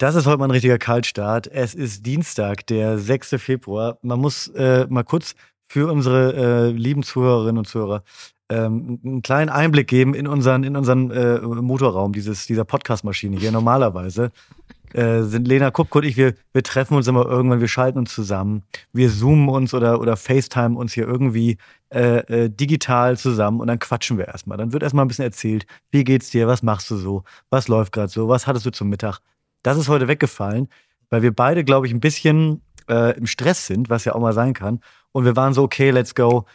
Das ist heute mal ein richtiger Kaltstart. Es ist Dienstag, der 6. Februar. Man muss äh, mal kurz für unsere äh, lieben Zuhörerinnen und Zuhörer ähm, einen kleinen Einblick geben in unseren, in unseren äh, Motorraum dieses, dieser Podcast-Maschine hier. Normalerweise äh, sind Lena Kupko und ich, wir, wir treffen uns immer irgendwann, wir schalten uns zusammen, wir zoomen uns oder, oder FaceTime uns hier irgendwie äh, äh, digital zusammen und dann quatschen wir erstmal. Dann wird erstmal ein bisschen erzählt, wie geht's dir, was machst du so, was läuft gerade so, was hattest du zum Mittag, das ist heute weggefallen, weil wir beide, glaube ich, ein bisschen äh, im Stress sind, was ja auch mal sein kann. Und wir waren so, okay, let's go.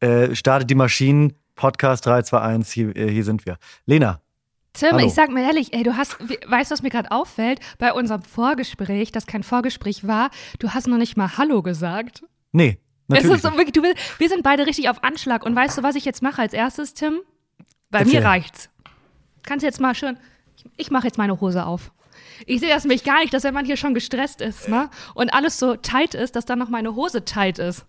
Äh, startet die Maschinen, Podcast 3, 2, 1, hier, äh, hier sind wir. Lena. Tim, Hallo. ich sag mir ehrlich, ey, du hast, weißt du, was mir gerade auffällt? Bei unserem Vorgespräch, das kein Vorgespräch war, du hast noch nicht mal Hallo gesagt. Nee, natürlich. So du, wir sind beide richtig auf Anschlag. Und weißt du, was ich jetzt mache als erstes, Tim? Bei Erzähl. mir reicht's. Kannst jetzt mal schön, ich, ich mache jetzt meine Hose auf. Ich sehe das nämlich gar nicht, dass wenn man hier schon gestresst ist, ne? Und alles so tight ist, dass dann noch meine Hose tight ist.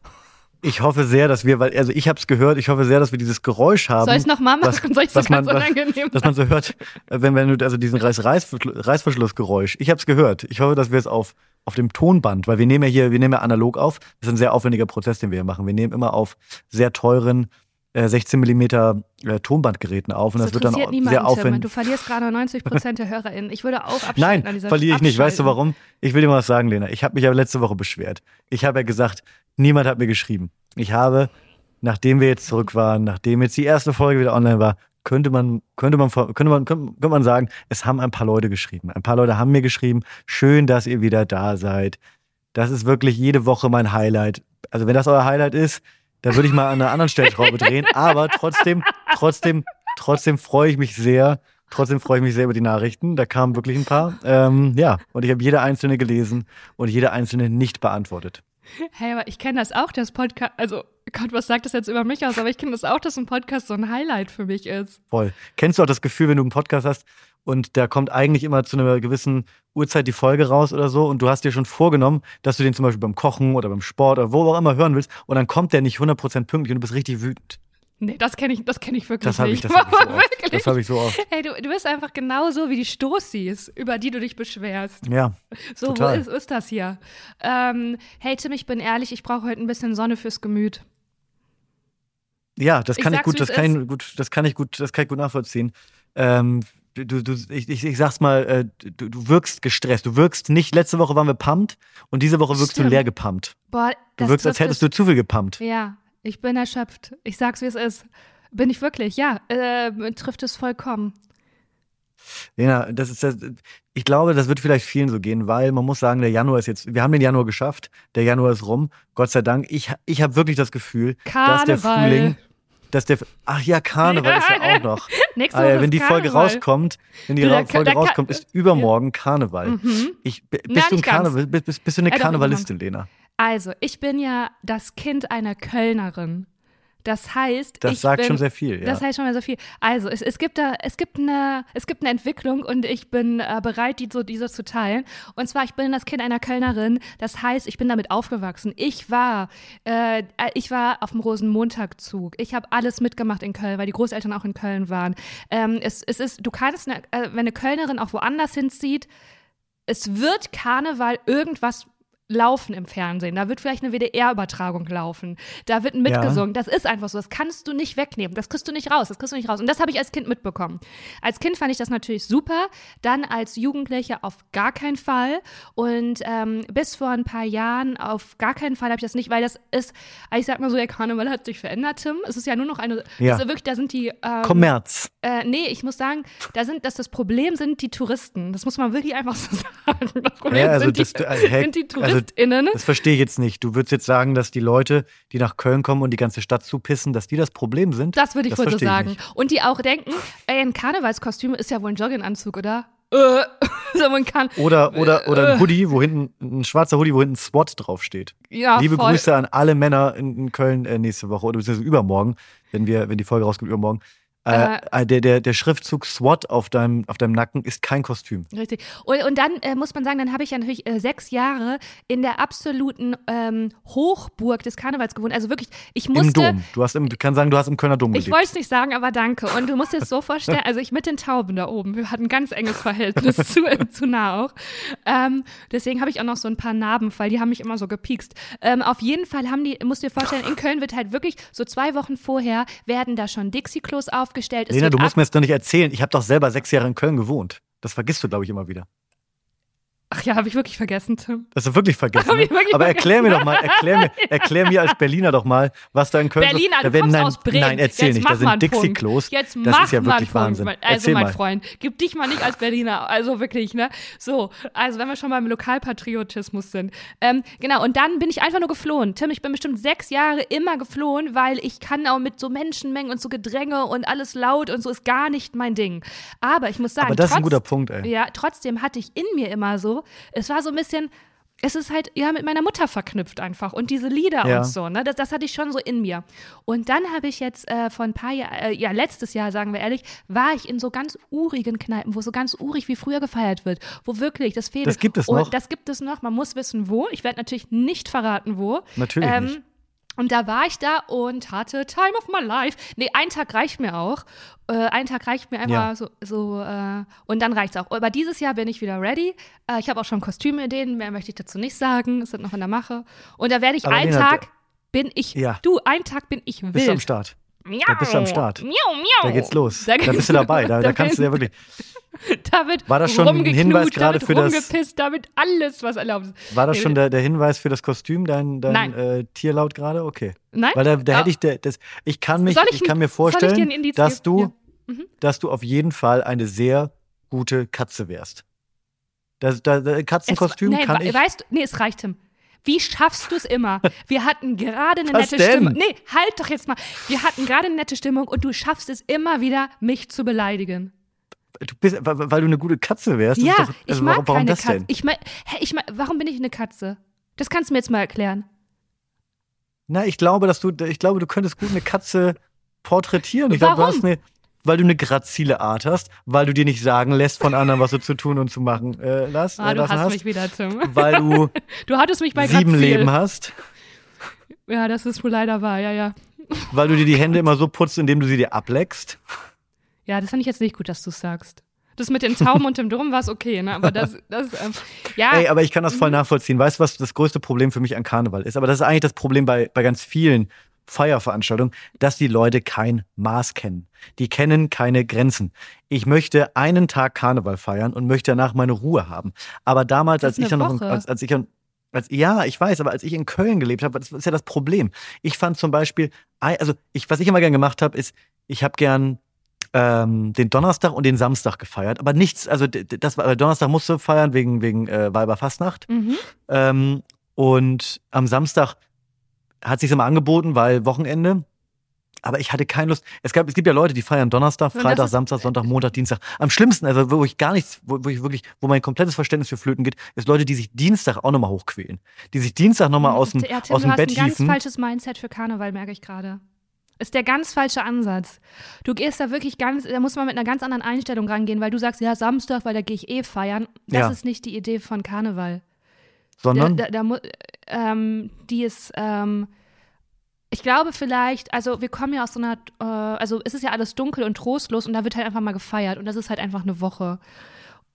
Ich hoffe sehr, dass wir, weil, also ich habe es gehört, ich hoffe sehr, dass wir dieses Geräusch haben. Soll ich es nochmal was- machen? Soll ich so was man- ganz was- unangenehm dass man so hört, wenn, wenn du, also diesen Reiß, Reißverschluss, Reißverschlussgeräusch. Ich habe es gehört. Ich hoffe, dass wir es auf, auf dem Tonband, weil wir nehmen ja hier, wir nehmen ja analog auf. Das ist ein sehr aufwendiger Prozess, den wir hier machen. Wir nehmen immer auf sehr teuren 16 Millimeter äh, Tonbandgeräten auf und das, wird dann auch sehr aufwendig. Du verlierst gerade 90 Prozent der HörerInnen. Ich würde auch abschalten Nein, an dieser verliere ich nicht. Weißt du abschalten. warum? Ich will dir mal was sagen, Lena. Ich habe mich ja letzte Woche beschwert. Ich habe ja gesagt, niemand hat mir geschrieben. Ich habe, nachdem wir jetzt zurück waren, nachdem jetzt die erste Folge wieder online war, könnte man, könnte man, könnte man, könnte man sagen, es haben ein paar Leute geschrieben. Ein paar Leute haben mir geschrieben, schön, dass ihr wieder da seid. Das ist wirklich jede Woche mein Highlight. Also wenn das euer Highlight ist, dann würde ich mal an einer anderen Stellschraube drehen. Aber trotzdem, trotzdem, trotzdem freue ich mich sehr. Trotzdem freue ich mich sehr über die Nachrichten. Da kamen wirklich ein paar. Ähm, ja, und ich habe jede einzelne gelesen und jede einzelne nicht beantwortet. Hey, aber ich kenne das auch, dass Podcast, also Gott, was sagt das jetzt über mich aus? Aber ich kenne das auch, dass ein Podcast so ein Highlight für mich ist. Voll. Kennst du auch das Gefühl, wenn du einen Podcast hast und da kommt eigentlich immer zu einer gewissen Uhrzeit die Folge raus oder so und du hast dir schon vorgenommen, dass du den zum Beispiel beim Kochen oder beim Sport oder wo auch immer hören willst und dann kommt der nicht 100% pünktlich und du bist richtig wütend. Nee, das kenne ich, das kenne ich wirklich Das habe ich, nicht. das hab ich so oft. Das habe ich so oft. Hey, du, du bist einfach genauso wie die Stoßis, über die du dich beschwerst. Ja, So, Total. wo ist, ist das hier? Ähm, hey Tim, ich bin ehrlich, ich brauche heute ein bisschen Sonne fürs Gemüt. Ja, das Ich kann ich, sag's, gut, das kann ich gut, das kann ich gut, das kann ich gut nachvollziehen. Ähm, du, du, ich, ich, ich sag's mal, äh, du, du wirkst gestresst. Du wirkst nicht, letzte Woche waren wir pumpt und diese Woche wirkst Stimmt. du leer gepumpt. Boah, Du wirkst, als hättest es- du zu viel gepumpt. Ja, ich bin erschöpft. Ich sag's, wie es ist. Bin ich wirklich, ja. Äh, trifft es vollkommen. Lena, das ist das, ich glaube, das wird vielleicht vielen so gehen, weil man muss sagen, der Januar ist jetzt, wir haben den Januar geschafft, der Januar ist rum, Gott sei Dank. Ich, ich habe wirklich das Gefühl, dass der Karneval. Frühling, dass der, ach ja, Karneval ist ja auch noch. Nächste Ah, Woche ja, wenn die Folge Karneval. rauskommt, wenn die da Folge da rauskommt, ist übermorgen Karneval. Mhm. Ich, b- Na, bist, du ein. Karneval, bist, bist, bist du eine Äh, Karnevalistin, Lena? Also, ich bin ja das Kind einer Kölnerin. Das heißt, Das sagt bin, schon sehr viel, ja. Das heißt schon mal so viel. Also, es, es, gibt da, es, gibt eine, es gibt eine Entwicklung und ich bin äh, bereit, die, so, diese zu teilen. Und zwar, ich bin das Kind einer Kölnerin. Das heißt, ich bin damit aufgewachsen. Ich war, äh, ich war auf dem Rosenmontagzug. Ich habe alles mitgemacht in Köln, weil die Großeltern auch in Köln waren. Ähm, es, es ist, du kannst, eine, äh, wenn eine Kölnerin auch woanders hinzieht, es wird Karneval irgendwas laufen im Fernsehen. Da wird vielleicht eine WDR-Übertragung laufen. Da wird mitgesungen. Das ist einfach so. Das kannst du nicht wegnehmen. Das kriegst du nicht raus. Das kriegst du nicht raus. Und das habe ich als Kind mitbekommen. Als Kind fand ich das natürlich super. Dann als Jugendliche auf gar keinen Fall. Und ähm, bis vor ein paar Jahren auf gar keinen Fall habe ich das nicht, weil das ist, ich sag mal so, der Karneval hat sich verändert, Tim. Es ist ja nur noch eine, Ja. also wirklich, da sind die, ähm, Kommerz. äh, nee, ich muss sagen, da sind, dass das Problem sind die Touristen. Das muss man wirklich einfach so sagen. Das Problem Ja, also sind, das- die, äh, hä- sind die also TouristInnen. Das verstehe ich jetzt nicht. Du würdest jetzt sagen, dass die Leute, die nach Köln kommen und die ganze Stadt zupissen, dass die das Problem sind? das würde ich wohl so sagen. Und die auch denken, ey, ein Karnevalskostüm ist ja wohl ein Jogginganzug, oder? Äh, wohl ein Karn Oder, oder, oder Äh. ein Hoodie, wo hinten, ein schwarzer Hoodie, wo hinten SWAT draufsteht. ja, Liebe voll. Grüße an alle Männer in, in Köln äh, nächste Woche oder beziehungsweise übermorgen, wenn wir, wenn die Folge rauskommt, übermorgen. Äh, äh, der, der, der Schriftzug SWAT auf deinem, auf deinem Nacken ist kein Kostüm. Richtig. Und, und dann äh, muss man sagen, dann habe ich ja natürlich äh, sechs Jahre in der absoluten ähm, Hochburg des Karnevals gewohnt. Also wirklich, ich musste. Im Dom. Du hast im, kann sagen, du hast im Kölner Dom gelebt. Ich wollte es nicht sagen, aber danke. Und du musst dir das so vorstellen, also ich mit den Tauben da oben, wir hatten ein ganz enges Verhältnis zu, zu nah auch. Ähm, deswegen habe ich auch noch so ein paar Narben, weil die haben mich immer so gepiekst. Ähm, auf jeden Fall haben die, musst du dir vorstellen, in Köln wird halt wirklich so zwei Wochen vorher werden da schon Dixie-Klos aufgestellt. Lena, du musst mir das doch nicht erzählen. Ich habe doch selber sechs Jahre in Köln gewohnt. Das vergisst du, glaube ich, immer wieder. Ach ja, habe ich wirklich vergessen, Tim. Das hast du wirklich vergessen. Ne? Wirklich Aber erklär mir doch mal, erklär mir, erklär mir als Berliner doch mal, was da in Köln Berliner, so, du kommst nein, aus Bremen. Nein, erzähl Jetzt nicht, da sind Dixie-Klos. Jetzt das mach ist ja wirklich Wahnsinn. Also erzähl mein mal. Freund, gib dich mal nicht als Berliner, also wirklich, ne? So, also wenn wir schon beim Lokalpatriotismus sind. Ähm, genau, und dann bin ich einfach nur geflohen. Tim, ich bin bestimmt sechs Jahre immer geflohen, weil ich kann auch mit so Menschenmengen und so Gedränge und alles laut und so ist gar nicht mein Ding. Aber ich muss sagen, Aber das trotz, ist ein guter Punkt, ey. Ja, trotzdem hatte ich in mir immer so, es war so ein bisschen, es ist halt ja mit meiner Mutter verknüpft einfach und diese Lieder Ja. und so, ne? Das, das hatte ich schon so in mir. Und dann habe ich jetzt äh, vor ein paar Jahren, äh, ja, letztes Jahr, sagen wir ehrlich, war ich in so ganz urigen Kneipen, wo so ganz urig wie früher gefeiert wird, wo wirklich das fehlt. Das gibt es und noch? Das gibt es noch. Man muss wissen, wo. Ich werde natürlich nicht verraten, wo. Natürlich Ähm, nicht. Und da war ich da und hatte Time of my life. Nee, ein Tag reicht mir auch. Äh, ein Tag reicht mir einfach Ja. so, so äh, und dann reicht's auch. Aber dieses Jahr bin ich wieder ready. Äh, ich habe auch schon Kostümideen, mehr möchte ich dazu nicht sagen. Es sind noch in der Mache. Und da werde ich Aber einen Tag bin ich, Ja. du, einen Tag bin ich wild. Bist am Start? Miau. Da bist du am Start. Miau, miau. Da geht's los. Da Da, bist du dabei. Da, da kannst du ja wirklich. Da wird War das schon ein Hinweis gerade für das- rumgepisst, da wird alles, was erlaubt ist. War das schon der, der Hinweis für das Kostüm, dein, dein äh, Tierlaut gerade? Okay. Nein? Weil da, da hätte ich, der, das, ich kann mich, ich, ich kann mir vorstellen, dass du, Ja. Mhm. dass du auf jeden Fall eine sehr gute Katze wärst. Das, da, da, Katzenkostüm es, nee, kann ich. Weißt nee, es reicht, Tim. Wie schaffst du es immer? Wir hatten gerade eine Was nette denn? Stimmung. Nee, halt doch jetzt mal. Wir hatten gerade eine nette Stimmung und du schaffst es immer wieder, mich zu beleidigen. Du bist, weil, du eine gute Katze wärst. Ja, doch, ich also mag warum, warum keine das Katze. denn? Ich mein, hä, ich mein, warum bin ich eine Katze? Das kannst du mir jetzt mal erklären. Na, ich glaube, dass du, ich glaube, du könntest gut eine Katze porträtieren. Ich glaube, du Warum? hast eine, weil du eine grazile Art hast, weil du dir nicht sagen lässt von anderen, was du zu tun und zu machen äh, lass, Ah, du hast hast, mich wieder, Tim. weil du Du hattest mich bei sieben Grazil. Leben hast, Ja, das ist wohl leider wahr, ja, ja. weil du dir die Hände immer so putzt, indem du sie dir ableckst. Ja, das fand ich jetzt nicht gut, dass du sagst. Das mit den Tauben und dem Drum war es okay, ne? Aber das, das ähm, ja. Ey, aber ich kann das Mhm. voll nachvollziehen. Weißt du, was das größte Problem für mich an Karneval ist? Aber das ist eigentlich das Problem bei, bei ganz vielen Feierveranstaltungen, dass die Leute kein Maß kennen. Die kennen keine Grenzen. Ich möchte einen Tag Karneval feiern und möchte danach meine Ruhe haben. Aber damals, als ich dann noch, als, als ich dann als, ja, ich weiß, aber als ich in Köln gelebt habe, das ist ja das Problem. Ich fand zum Beispiel, also ich, was ich immer gern gemacht habe, ist, ich habe gern ähm, den Donnerstag und den Samstag gefeiert, aber nichts, also das war, Donnerstag musste feiern wegen, wegen äh, Weiberfastnacht. mhm. Ähm, und am Samstag hat sich immer angeboten, weil Wochenende. Aber ich hatte keine Lust. Es, gab, es gibt ja Leute, die feiern Donnerstag, Freitag, ist- Samstag, Sonntag, Montag, Dienstag. Am schlimmsten, also wo ich gar nichts, wo, wo ich wirklich, wo mein komplettes Verständnis für Flöten geht, ist Leute, die sich Dienstag auch nochmal hochquälen. Die sich Dienstag nochmal aus dem, ja, Tim, aus du dem hast Bett ein ganz falsches Mindset für Karneval, merke ich gerade. Ist der ganz falsche Ansatz. Du gehst da wirklich ganz, da muss man mit einer ganz anderen Einstellung rangehen, weil du sagst, ja, Samstag, weil da gehe ich eh feiern. Das Ja. ist nicht die Idee von Karneval. Sondern, Da, da, da, ähm, die ist, ähm, ich glaube vielleicht, also wir kommen ja aus so einer, äh, also es ist ja alles dunkel und trostlos und da wird halt einfach mal gefeiert und das ist halt einfach eine Woche.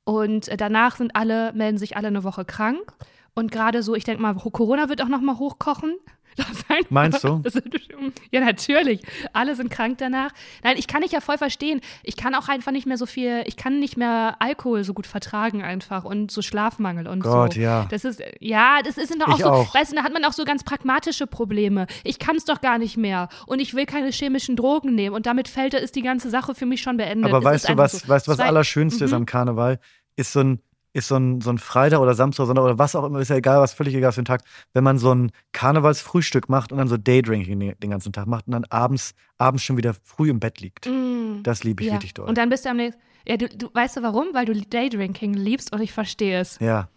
Und äh, danach sind alle, melden sich alle eine Woche krank. Und gerade so, ich denke mal, Corona wird auch noch mal hochkochen. Das ist einfach- Meinst du? Das ist- Ja, natürlich. Alle sind krank danach. Nein, ich kann dich ja voll verstehen. Ich kann auch einfach nicht mehr so viel, ich kann nicht mehr Alkohol so gut vertragen einfach und so Schlafmangel und Gott, so. ja. Das ist, ja, das ist doch auch Ich so, auch. weißt du, da hat man auch so ganz pragmatische Probleme. Ich kann es doch gar nicht mehr und ich will keine chemischen Drogen nehmen und damit fällt, ist die ganze Sache für mich schon beendet. aber Es weißt ist du, was, so. weißt was Zwei- Allerschönste ist Mhm. am Karneval? Ist so ein, ist so ein, so ein Freitag oder Samstag Sonntag oder was auch immer, ist ja egal, was völlig egal für den Tag, wenn man so ein Karnevalsfrühstück macht und dann so Daydrinking den, den ganzen Tag macht und dann abends, abends schon wieder früh im Bett liegt. Mm. Das liebe ich ja. richtig doll. Und dann bist du am nächsten. Ja, du, du weißt du warum? Weil du Daydrinking liebst und ich verstehe es. ja.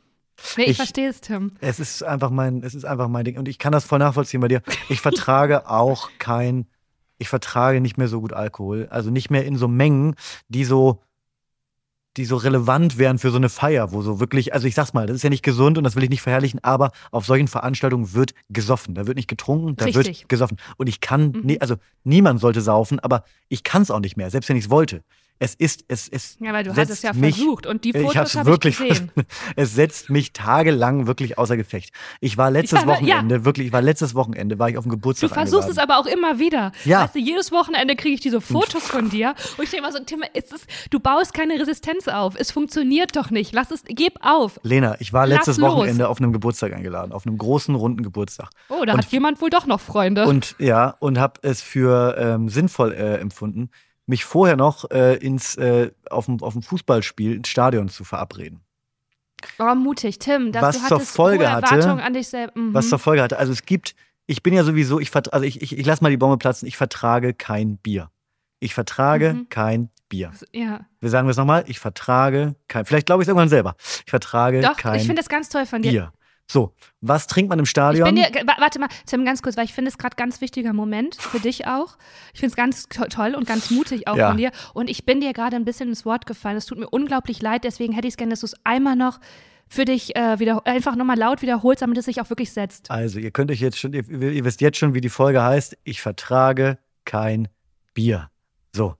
Nee, ich, Ich- verstehe es, Tim. Es ist einfach mein, es ist einfach mein Ding. Und ich kann das voll nachvollziehen bei dir. Ich vertrage auch kein ich vertrage nicht mehr so gut Alkohol. Also nicht mehr in so Mengen, die so, die so relevant wären für so eine Feier, wo so wirklich, also ich sag's mal, das ist ja nicht gesund und das will ich nicht verherrlichen, aber auf solchen Veranstaltungen wird gesoffen. Da wird nicht getrunken, da Richtig. wird gesoffen. Und ich kann, Mhm. nie, also niemand sollte saufen, aber ich kann es auch nicht mehr, selbst wenn ich es wollte. Es ist, es, es, Ja, weil du setzt hattest ja mich- versucht und die ich Fotos habe ich wirklich, gesehen. es setzt mich tagelang wirklich außer Gefecht. Ich war letztes Ja, aber- ja. Wochenende, wirklich, ich war letztes Wochenende, war ich auf dem Du Geburtstag versuchst es aber auch immer wieder. Ja. Weißt du, jedes Wochenende kriege ich diese Fotos von dir und ich denke mal so, Tim, es ist, du baust keine Resistenz auf. Es funktioniert doch nicht. Lass es, gib auf. Lena, ich war Lass letztes los. Wochenende auf einem Geburtstag eingeladen, auf einem großen, runden Geburtstag. Oh, da Und- hat jemand wohl doch noch Freunde. Und ja, und habe es für ähm, sinnvoll äh, empfunden, mich vorher noch äh, ins äh, auf dem auf dem Fußballspiel ins Stadion zu verabreden. oh, mutig, Tim, dass Was du zur Folge hatte- an dich selbst. Mhm. Was zur Folge hatte, also es gibt, ich bin ja sowieso, ich also ich, ich, ich lass mal die Bombe platzen, ich vertrage kein Bier. Ich vertrage Mhm. kein Bier. ja. Wir sagen es nochmal, ich vertrage kein, vielleicht glaube ich es irgendwann selber. Ich vertrage Doch, kein ich finde das ganz toll von dir. Bier. So, was trinkt man im Stadion? dir, wa- warte mal, Tim, ganz kurz, weil ich finde es gerade ganz wichtiger Moment für dich auch. Ich finde es ganz to toll und ganz mutig auch Ja. von dir. Und ich bin dir gerade ein bisschen ins Wort gefallen. Es tut mir unglaublich leid, deswegen hätte ich es gerne, dass du es einmal noch für dich äh, wieder, einfach nochmal laut wiederholst, damit es sich auch wirklich setzt. Also, ihr könnt euch jetzt schon, ihr, ihr wisst jetzt schon, wie die Folge heißt. Ich vertrage kein Bier. So.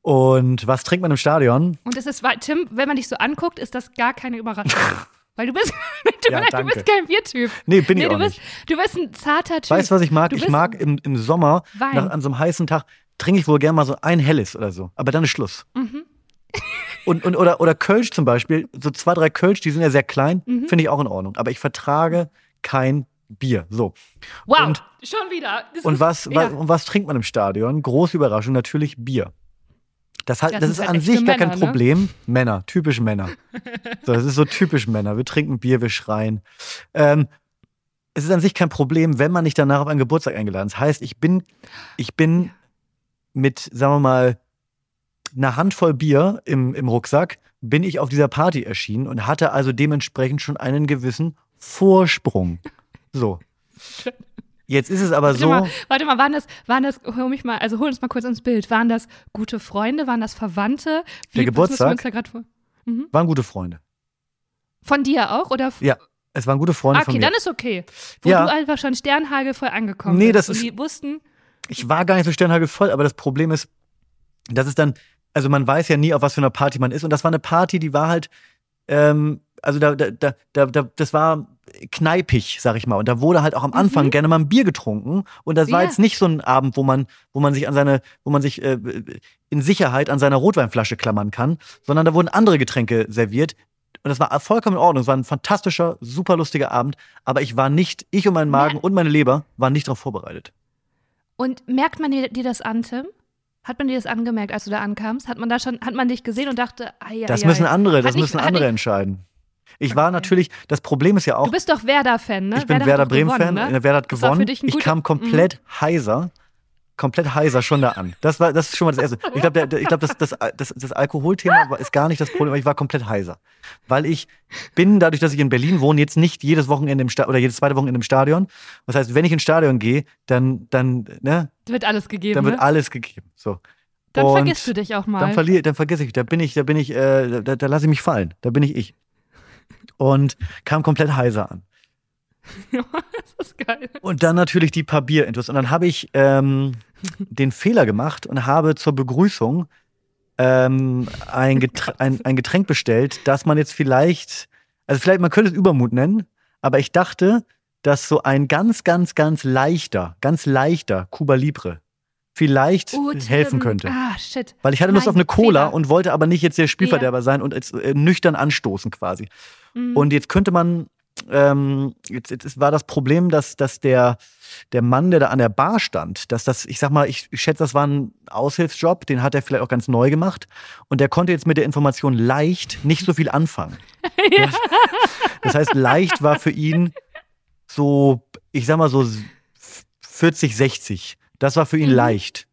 Und was trinkt man im Stadion? Und es ist, weil- Tim, wenn man dich so anguckt, ist das gar keine Überraschung. Weil du bist, du, Ja, du bist kein Biertyp. Nee, bin ich Nee, auch du bist, nicht. du bist ein zarter Typ. Weißt du, was ich mag? Ich mag im, im Sommer, nach, an so einem heißen Tag, trinke ich wohl gerne mal so ein helles oder so. Aber dann ist Schluss. Mhm. Und, und, oder, oder Kölsch zum Beispiel, so zwei, drei Kölsch, die sind ja sehr klein, Mhm. finde ich auch in Ordnung. Aber ich vertrage kein Bier. So. Wow, Und- schon wieder. Das Und ist, was, ja. wa- und was trinkt man im Stadion? Große Überraschung, natürlich Bier. Das, hat, Das das, sind ist halt an sich gar kein ne? Problem. Männer, typisch Männer. So, das ist so typisch Männer. Wir trinken Bier, wir schreien. Ähm, es ist an sich kein Problem, wenn man nicht danach auf einen Geburtstag eingeladen ist. Das heißt, ich bin, ich bin mit, sagen wir mal, einer Handvoll Bier im, im Rucksack, bin ich auf dieser Party erschienen und hatte also dementsprechend schon einen gewissen Vorsprung. So. Jetzt ist es aber Warte so. mal, warte mal, waren das, waren das, hol mich mal, also hol uns mal kurz ins Bild. Waren das gute Freunde? Waren das Verwandte? Der müssen wir Geburtstag? vor- Waren gute Freunde. Von dir auch? Oder? Ja, es waren gute Freunde Ah, von okay, mir. dann ist okay. Wo Ja. du einfach schon sternhagelvoll angekommen Nee, bist. das ist- die wussten, Ich war gar nicht so sternhagelvoll, aber das Problem ist, das ist dann, also man weiß ja nie, auf was für einer Party man ist. Und das war eine Party, die war halt, ähm, also da, da, da, da das war kneipig, sag ich mal. Und da wurde halt auch am Anfang Mhm. gerne mal ein Bier getrunken. Und das war Ja. jetzt nicht so ein Abend, wo man, wo man sich an seine, wo man sich äh, in Sicherheit an seiner Rotweinflasche klammern kann, sondern da wurden andere Getränke serviert. Und das war vollkommen in Ordnung. Es war ein fantastischer, super lustiger Abend. Aber ich war nicht, ich und mein Magen Ja. und meine Leber waren nicht darauf vorbereitet. Und merkt man dir, das an, Tim? Hat man dir das angemerkt, als du da ankamst? Hat man da schon, hat man dich gesehen und dachte, ai, ai, Das ai. müssen andere, das nicht- müssen hat andere nicht- entscheiden. Ich war natürlich, das Problem ist ja auch, Du bist doch Werder-Fan, ne? ich bin hat Werder doch Bremen-Fan, gewonnen, ne? Werder hat gewonnen. dich ein Ich kam komplett heiser, komplett heiser schon da an. Das war, das ist schon mal das Erste. Ich glaube, ich glaube, das, das, das, das Alkoholthema ist gar nicht das Problem, aber ich war komplett heiser. Weil ich bin, dadurch, dass ich in Berlin wohne, jetzt nicht jedes Wochenende im Stadion oder jedes zweite Wochenende im Stadion. Das heißt, wenn ich ins Stadion gehe, dann, dann, ne, Wird alles gegeben, dann wird ne? alles gegeben. So. Dann und vergisst du dich auch mal. Dann verliere, dann vergesse ich, da bin ich, da bin ich, äh, da, da lasse ich mich fallen. Da bin ich ich. Und kam komplett heiser an. das ist geil. Und dann natürlich die paar Bierintus. Und dann habe ich ähm, den Fehler gemacht und habe zur Begrüßung ähm, ein, Getränk, ein, ein Getränk bestellt, das man jetzt vielleicht, also vielleicht, man könnte es Übermut nennen, aber ich dachte, dass so ein ganz, ganz, ganz leichter, ganz leichter Cuba Libre vielleicht Oh, helfen könnte. Ah, shit. Weil ich hatte Lust Nein, auf eine Cola Fehler. und wollte aber nicht jetzt der Spielverderber sein und jetzt, äh, nüchtern anstoßen quasi. Mhm. Und jetzt könnte man, ähm, jetzt, jetzt war das Problem, dass, dass der, der Mann, der da an der Bar stand, dass das, ich sag mal, ich, ich schätze, das war ein Aushilfsjob, den hat er vielleicht auch ganz neu gemacht. Und der konnte jetzt mit der Information leicht nicht so viel anfangen. ja. Das heißt, leicht war für ihn so, ich sag mal so 40, 60. Das war für ihn Mhm. leicht.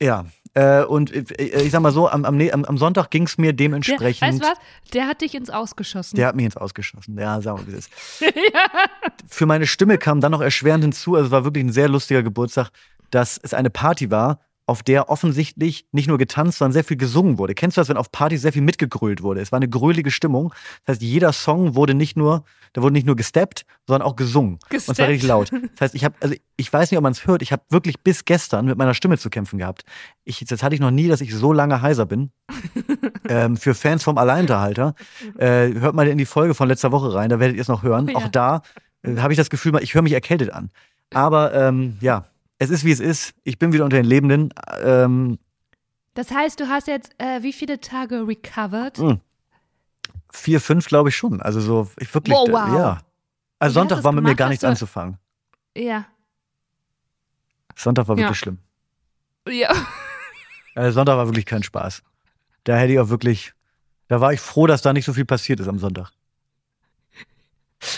Ja. Äh, und äh, ich sag mal so, am, am, am Sonntag ging es mir Der, dementsprechend. weißt du was? Der hat dich ins Ausgeschossen. Der hat mich ins Ausgeschossen. Ja, sagen wir, wie es ist. Für meine Stimme kam dann noch erschwerend hinzu. Also es war wirklich ein sehr lustiger Geburtstag. dass es eine Party war, auf der offensichtlich nicht nur getanzt, sondern sehr viel gesungen wurde. Kennst du das, wenn auf Partys sehr viel mitgegrölt wurde? Es war eine grölige Stimmung. Das heißt, jeder Song wurde nicht nur, da wurde nicht nur gesteppt, sondern auch gesungen. Gesteppt. Und zwar richtig laut. Das heißt, ich habe, also ich weiß nicht, ob man es hört, ich habe wirklich bis gestern mit meiner Stimme zu kämpfen gehabt. Ich, das hatte ich noch nie, dass ich so lange heiser bin. ähm, für Fans vom Alleinunterhalter. Äh, hört mal in die Folge von letzter Woche rein, da werdet ihr es noch hören. Oh ja. Auch da äh, habe ich das Gefühl, ich höre mich erkältet an. Aber ähm, ja, es ist wie es ist. Ich bin wieder unter den Lebenden. Ähm, Das heißt, du hast jetzt äh, wie viele Tage recovered? mh, vier, fünf glaube ich schon. Also so, ich wirklich, Wow, wow. ja. Also Wie Sonntag war mit mir gemacht? gar Hast nichts du- anzufangen. Ja. Sonntag war Ja. wirklich schlimm. Ja. Äh, Sonntag war wirklich kein Spaß. Da hätte ich auch wirklich, da war ich froh, dass da nicht so viel passiert ist am Sonntag.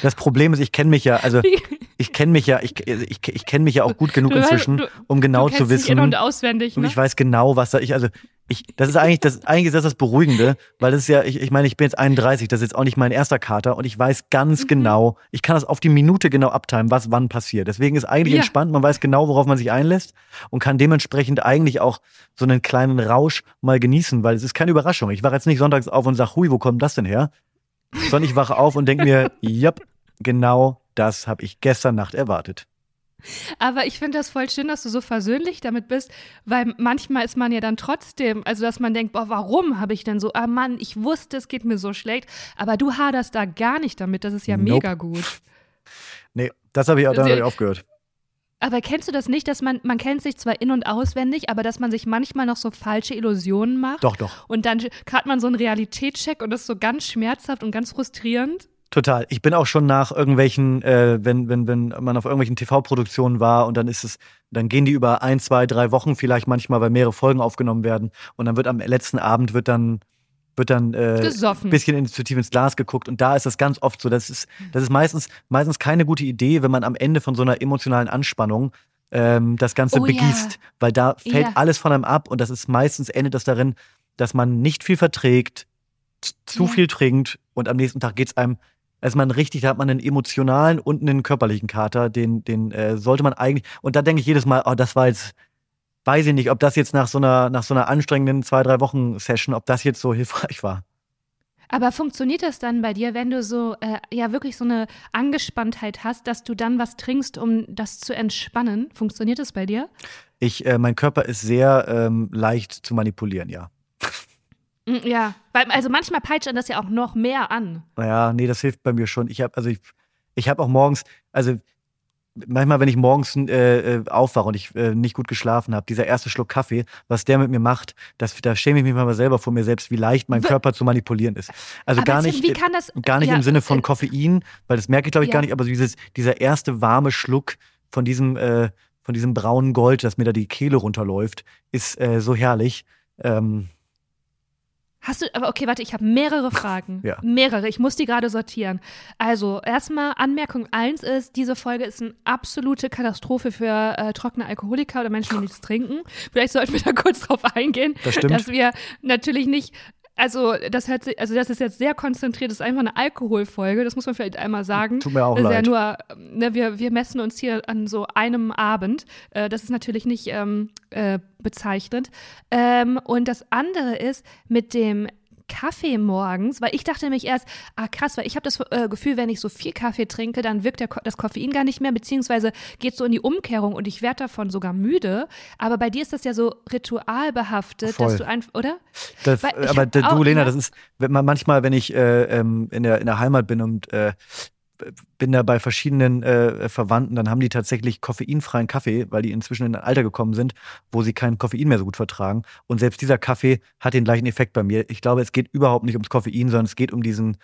Das Problem ist, ich kenne mich ja, also ich kenne mich ja, ich, ich, ich kenne mich ja auch gut genug Du- inzwischen, du- um genau zu wissen. in- und auswendig, Und ne? ich weiß genau, was da ich, also ich, das ist eigentlich, das, eigentlich ist das das Beruhigende, weil das ist ja, ich, ich meine, ich bin jetzt 31, das ist jetzt auch nicht mein erster Kater und ich weiß ganz Mhm. genau, ich kann das auf die Minute genau abtimen, was wann passiert. Deswegen ist eigentlich Ja. entspannt, man weiß genau, worauf man sich einlässt und kann dementsprechend eigentlich auch so einen kleinen Rausch mal genießen, weil es ist keine Überraschung. Ich wache jetzt nicht sonntags auf und sage, hui, wo kommt das denn her? Sondern ich wache auf und denke mir, yep, genau das habe ich gestern Nacht erwartet. Aber ich finde das voll schön, dass du so versöhnlich damit bist, weil manchmal ist man ja dann trotzdem, also dass man denkt, boah, warum habe ich denn so, ah Mann, ich wusste, es geht mir so schlecht, aber du haderst da gar nicht damit, das ist ja Nope. mega gut. Nee, das habe ich auch, da Sie- aufgehört. Aber kennst du das nicht, dass man, man kennt sich zwar in- und auswendig, aber dass man sich manchmal noch so falsche Illusionen macht? Doch, doch. Und dann hat man so einen Realitätscheck und das ist so ganz schmerzhaft und ganz frustrierend. Total. Ich bin auch schon nach irgendwelchen, äh, wenn, wenn, wenn man auf irgendwelchen TV-Produktionen war und dann ist es, dann gehen die über ein, zwei, drei Wochen vielleicht manchmal, weil mehrere Folgen aufgenommen werden und dann wird am letzten Abend wird dann wird dann äh, Gesoffen. bisschen ins, zu tief ins Glas geguckt und da ist das ganz oft so. Das ist, das ist meistens, meistens keine gute Idee, wenn man am Ende von so einer emotionalen Anspannung ähm, das Ganze Oh ja. begießt, weil da fällt Ja. alles von einem ab und das ist meistens endet das darin, dass man nicht viel verträgt, zu Ja. viel trinkt und am nächsten Tag geht's einem, also man richtig, da hat man einen emotionalen und einen körperlichen Kater, den, den äh, sollte man eigentlich, und da denke ich jedes Mal, oh, das war jetzt, weiß ich nicht, ob das jetzt nach so einer, nach so einer anstrengenden zwei, drei Wochen Session, ob das jetzt so hilfreich war. Aber funktioniert das dann bei dir, wenn du so, äh, ja, wirklich so eine Angespanntheit hast, dass du dann was trinkst, um das zu entspannen? Funktioniert das bei dir? Ich, äh, mein Körper ist sehr ähm, leicht zu manipulieren, ja. Mm, Ja, weil, also manchmal peitscht das ja auch noch mehr an. Naja, nee, das hilft bei mir schon. Ich habe, also ich, ich habe auch morgens, also manchmal, wenn ich morgens äh, äh, aufwache und ich äh, nicht gut geschlafen habe, dieser erste Schluck Kaffee, was der mit mir macht, das, da schäme ich mich mal selber vor mir selbst, wie leicht mein W- Körper zu manipulieren ist. Also Aber gar Tim, nicht, wie kann das, gar nicht ja, im Sinne von äh, Koffein, weil das merke ich glaube ich Ja. gar nicht, aber dieses, dieser erste warme Schluck von diesem, äh, von diesem braunen Gold, das mir da die Kehle runterläuft, ist äh, so herrlich. Ähm, Hast du, aber okay, warte, ich habe mehrere Fragen. Ja. Mehrere, ich muss die gerade sortieren. Also, erstmal Anmerkung 1 ist, diese Folge ist eine absolute Katastrophe für äh, trockene Alkoholiker oder Menschen, die nichts trinken. Vielleicht sollten wir da kurz drauf eingehen, Das dass wir natürlich nicht, also das hört sich, also das ist jetzt sehr konzentriert, das ist einfach eine Alkoholfolge, das muss man vielleicht einmal sagen. Tut mir auch das ist leid. ja nur, ne, wir, wir messen uns hier an so einem Abend. Äh, das ist natürlich nicht ähm, äh, bezeichnend. Ähm, und das andere ist mit dem Kaffee morgens, weil ich dachte nämlich erst, ah krass, weil ich habe das äh, Gefühl, wenn ich so viel Kaffee trinke, dann wirkt Ko- das Koffein gar nicht mehr, beziehungsweise geht so in die Umkehrung und ich werde davon sogar müde. Aber bei dir ist das ja so ritualbehaftet, Voll. dass du einfach, oder? Das, aber du, Lena, ja. das ist wenn man manchmal, wenn ich äh, ähm, in, der, in der Heimat bin und äh, bin da bei verschiedenen äh, Verwandten, dann haben die tatsächlich koffeinfreien Kaffee, weil die inzwischen in ein Alter gekommen sind, wo sie kein Koffein mehr so gut vertragen. Und selbst dieser Kaffee hat den gleichen Effekt bei mir. Ich glaube, es geht überhaupt nicht ums Koffein, sondern es geht um diesen,